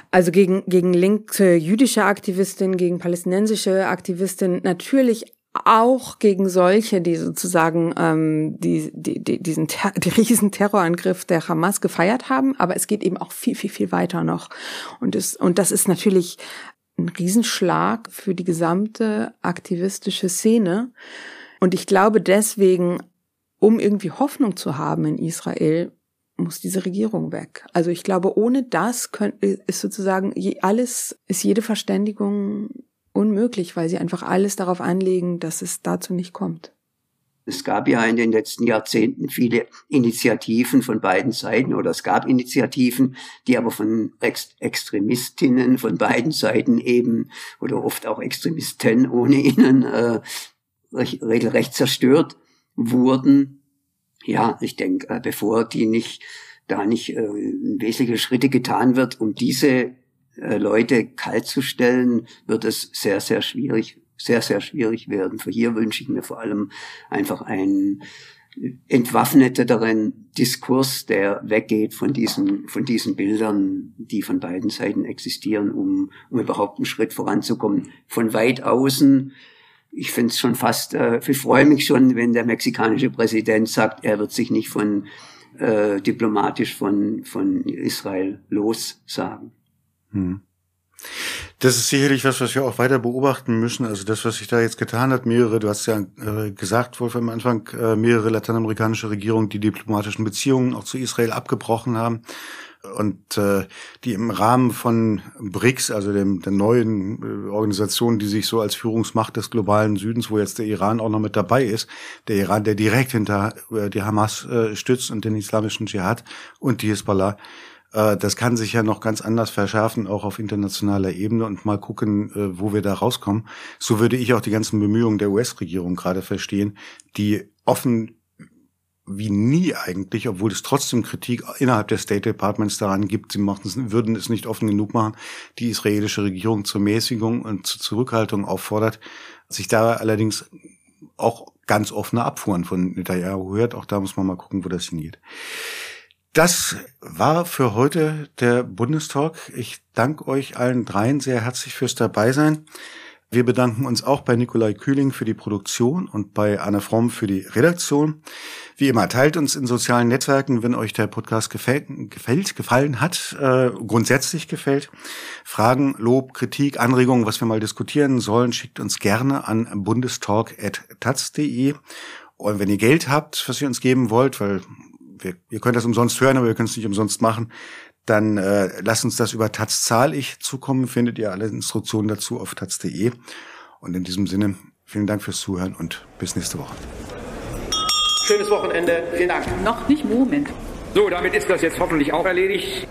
Also gegen, gegen linke jüdische Aktivistinnen, gegen palästinensische Aktivistinnen, natürlich auch gegen solche, die sozusagen ähm, die, die, die, diesen (laughs) die riesen Terrorangriff der Hamas gefeiert haben, aber es geht eben auch viel, viel, viel weiter noch. Und, es, und das ist natürlich ein Riesenschlag für die gesamte aktivistische Szene. Und ich glaube deswegen, um irgendwie Hoffnung zu haben in Israel, muss diese Regierung weg. Also ich glaube, ohne das können, ist sozusagen alles, ist jede Verständigung unmöglich, weil sie einfach alles darauf anlegen, dass es dazu nicht kommt. Es gab ja in den letzten Jahrzehnten viele Initiativen von beiden Seiten oder es gab Initiativen, die aber von Ex Extremistinnen von beiden (laughs) Seiten eben oder oft auch Extremisten ohne ihnen äh, regelrecht zerstört wurden ja, ich denke, äh, bevor die nicht, da nicht äh, wesentliche Schritte getan wird, um diese Leute kalt zu stellen, wird es sehr, sehr schwierig, sehr, sehr schwierig werden. Für hier wünsche ich mir vor allem einfach einen entwaffneteren Diskurs, der weggeht von diesen, von diesen Bildern, die von beiden Seiten existieren, um, um überhaupt einen Schritt voranzukommen. Von weit außen ich finde es schon fast, äh, ich freue mich schon, wenn der mexikanische Präsident sagt, er wird sich nicht von äh, diplomatisch von, von Israel lossagen. Hm. Das ist sicherlich was, was wir auch weiter beobachten müssen. Also das, was sich da jetzt getan hat, mehrere, du hast ja äh, gesagt, Wolf, am Anfang, äh, mehrere lateinamerikanische Regierungen, die diplomatischen Beziehungen auch zu Israel abgebrochen haben und äh, die im Rahmen von BRICS, also dem, der neuen äh, Organisation, die sich so als Führungsmacht des globalen Südens, wo jetzt der Iran auch noch mit dabei ist, der Iran, der direkt hinter äh, die Hamas äh, stützt und den islamischen Dschihad und die Hezbollah, äh, das kann sich ja noch ganz anders verschärfen, auch auf internationaler Ebene und mal gucken, äh, wo wir da rauskommen. So würde ich auch die ganzen Bemühungen der US-Regierung gerade verstehen, die offen wie nie eigentlich, obwohl es trotzdem Kritik innerhalb des State Departments daran gibt, sie machen es, würden es nicht offen genug machen, die israelische Regierung zur Mäßigung und zur Zurückhaltung auffordert, sich da allerdings auch ganz offene Abfuhren von Netanyahu hört. Auch da muss man mal gucken, wo das hingeht. Das war für heute der Bundestalk. Ich danke euch allen dreien sehr herzlich fürs Dabeisein. Wir bedanken uns auch bei Nikolai Kühling für die Produktion und bei Anne Fromm für die Redaktion. Wie immer, teilt uns in sozialen Netzwerken, wenn euch der Podcast gefällt, gefällt gefallen hat, äh, grundsätzlich gefällt. Fragen, Lob, Kritik, Anregungen, was wir mal diskutieren sollen, schickt uns gerne an bundestalk.taz.de. Und wenn ihr Geld habt, was ihr uns geben wollt, weil wir, ihr könnt das umsonst hören, aber wir können es nicht umsonst machen, dann äh, lasst uns das über Taz zahl ich zukommen. Findet ihr alle Instruktionen dazu auf taz.de. Und in diesem Sinne, vielen Dank fürs Zuhören und bis nächste Woche. Schönes Wochenende. Vielen Dank. Noch nicht Moment. So, damit ist das jetzt hoffentlich auch erledigt.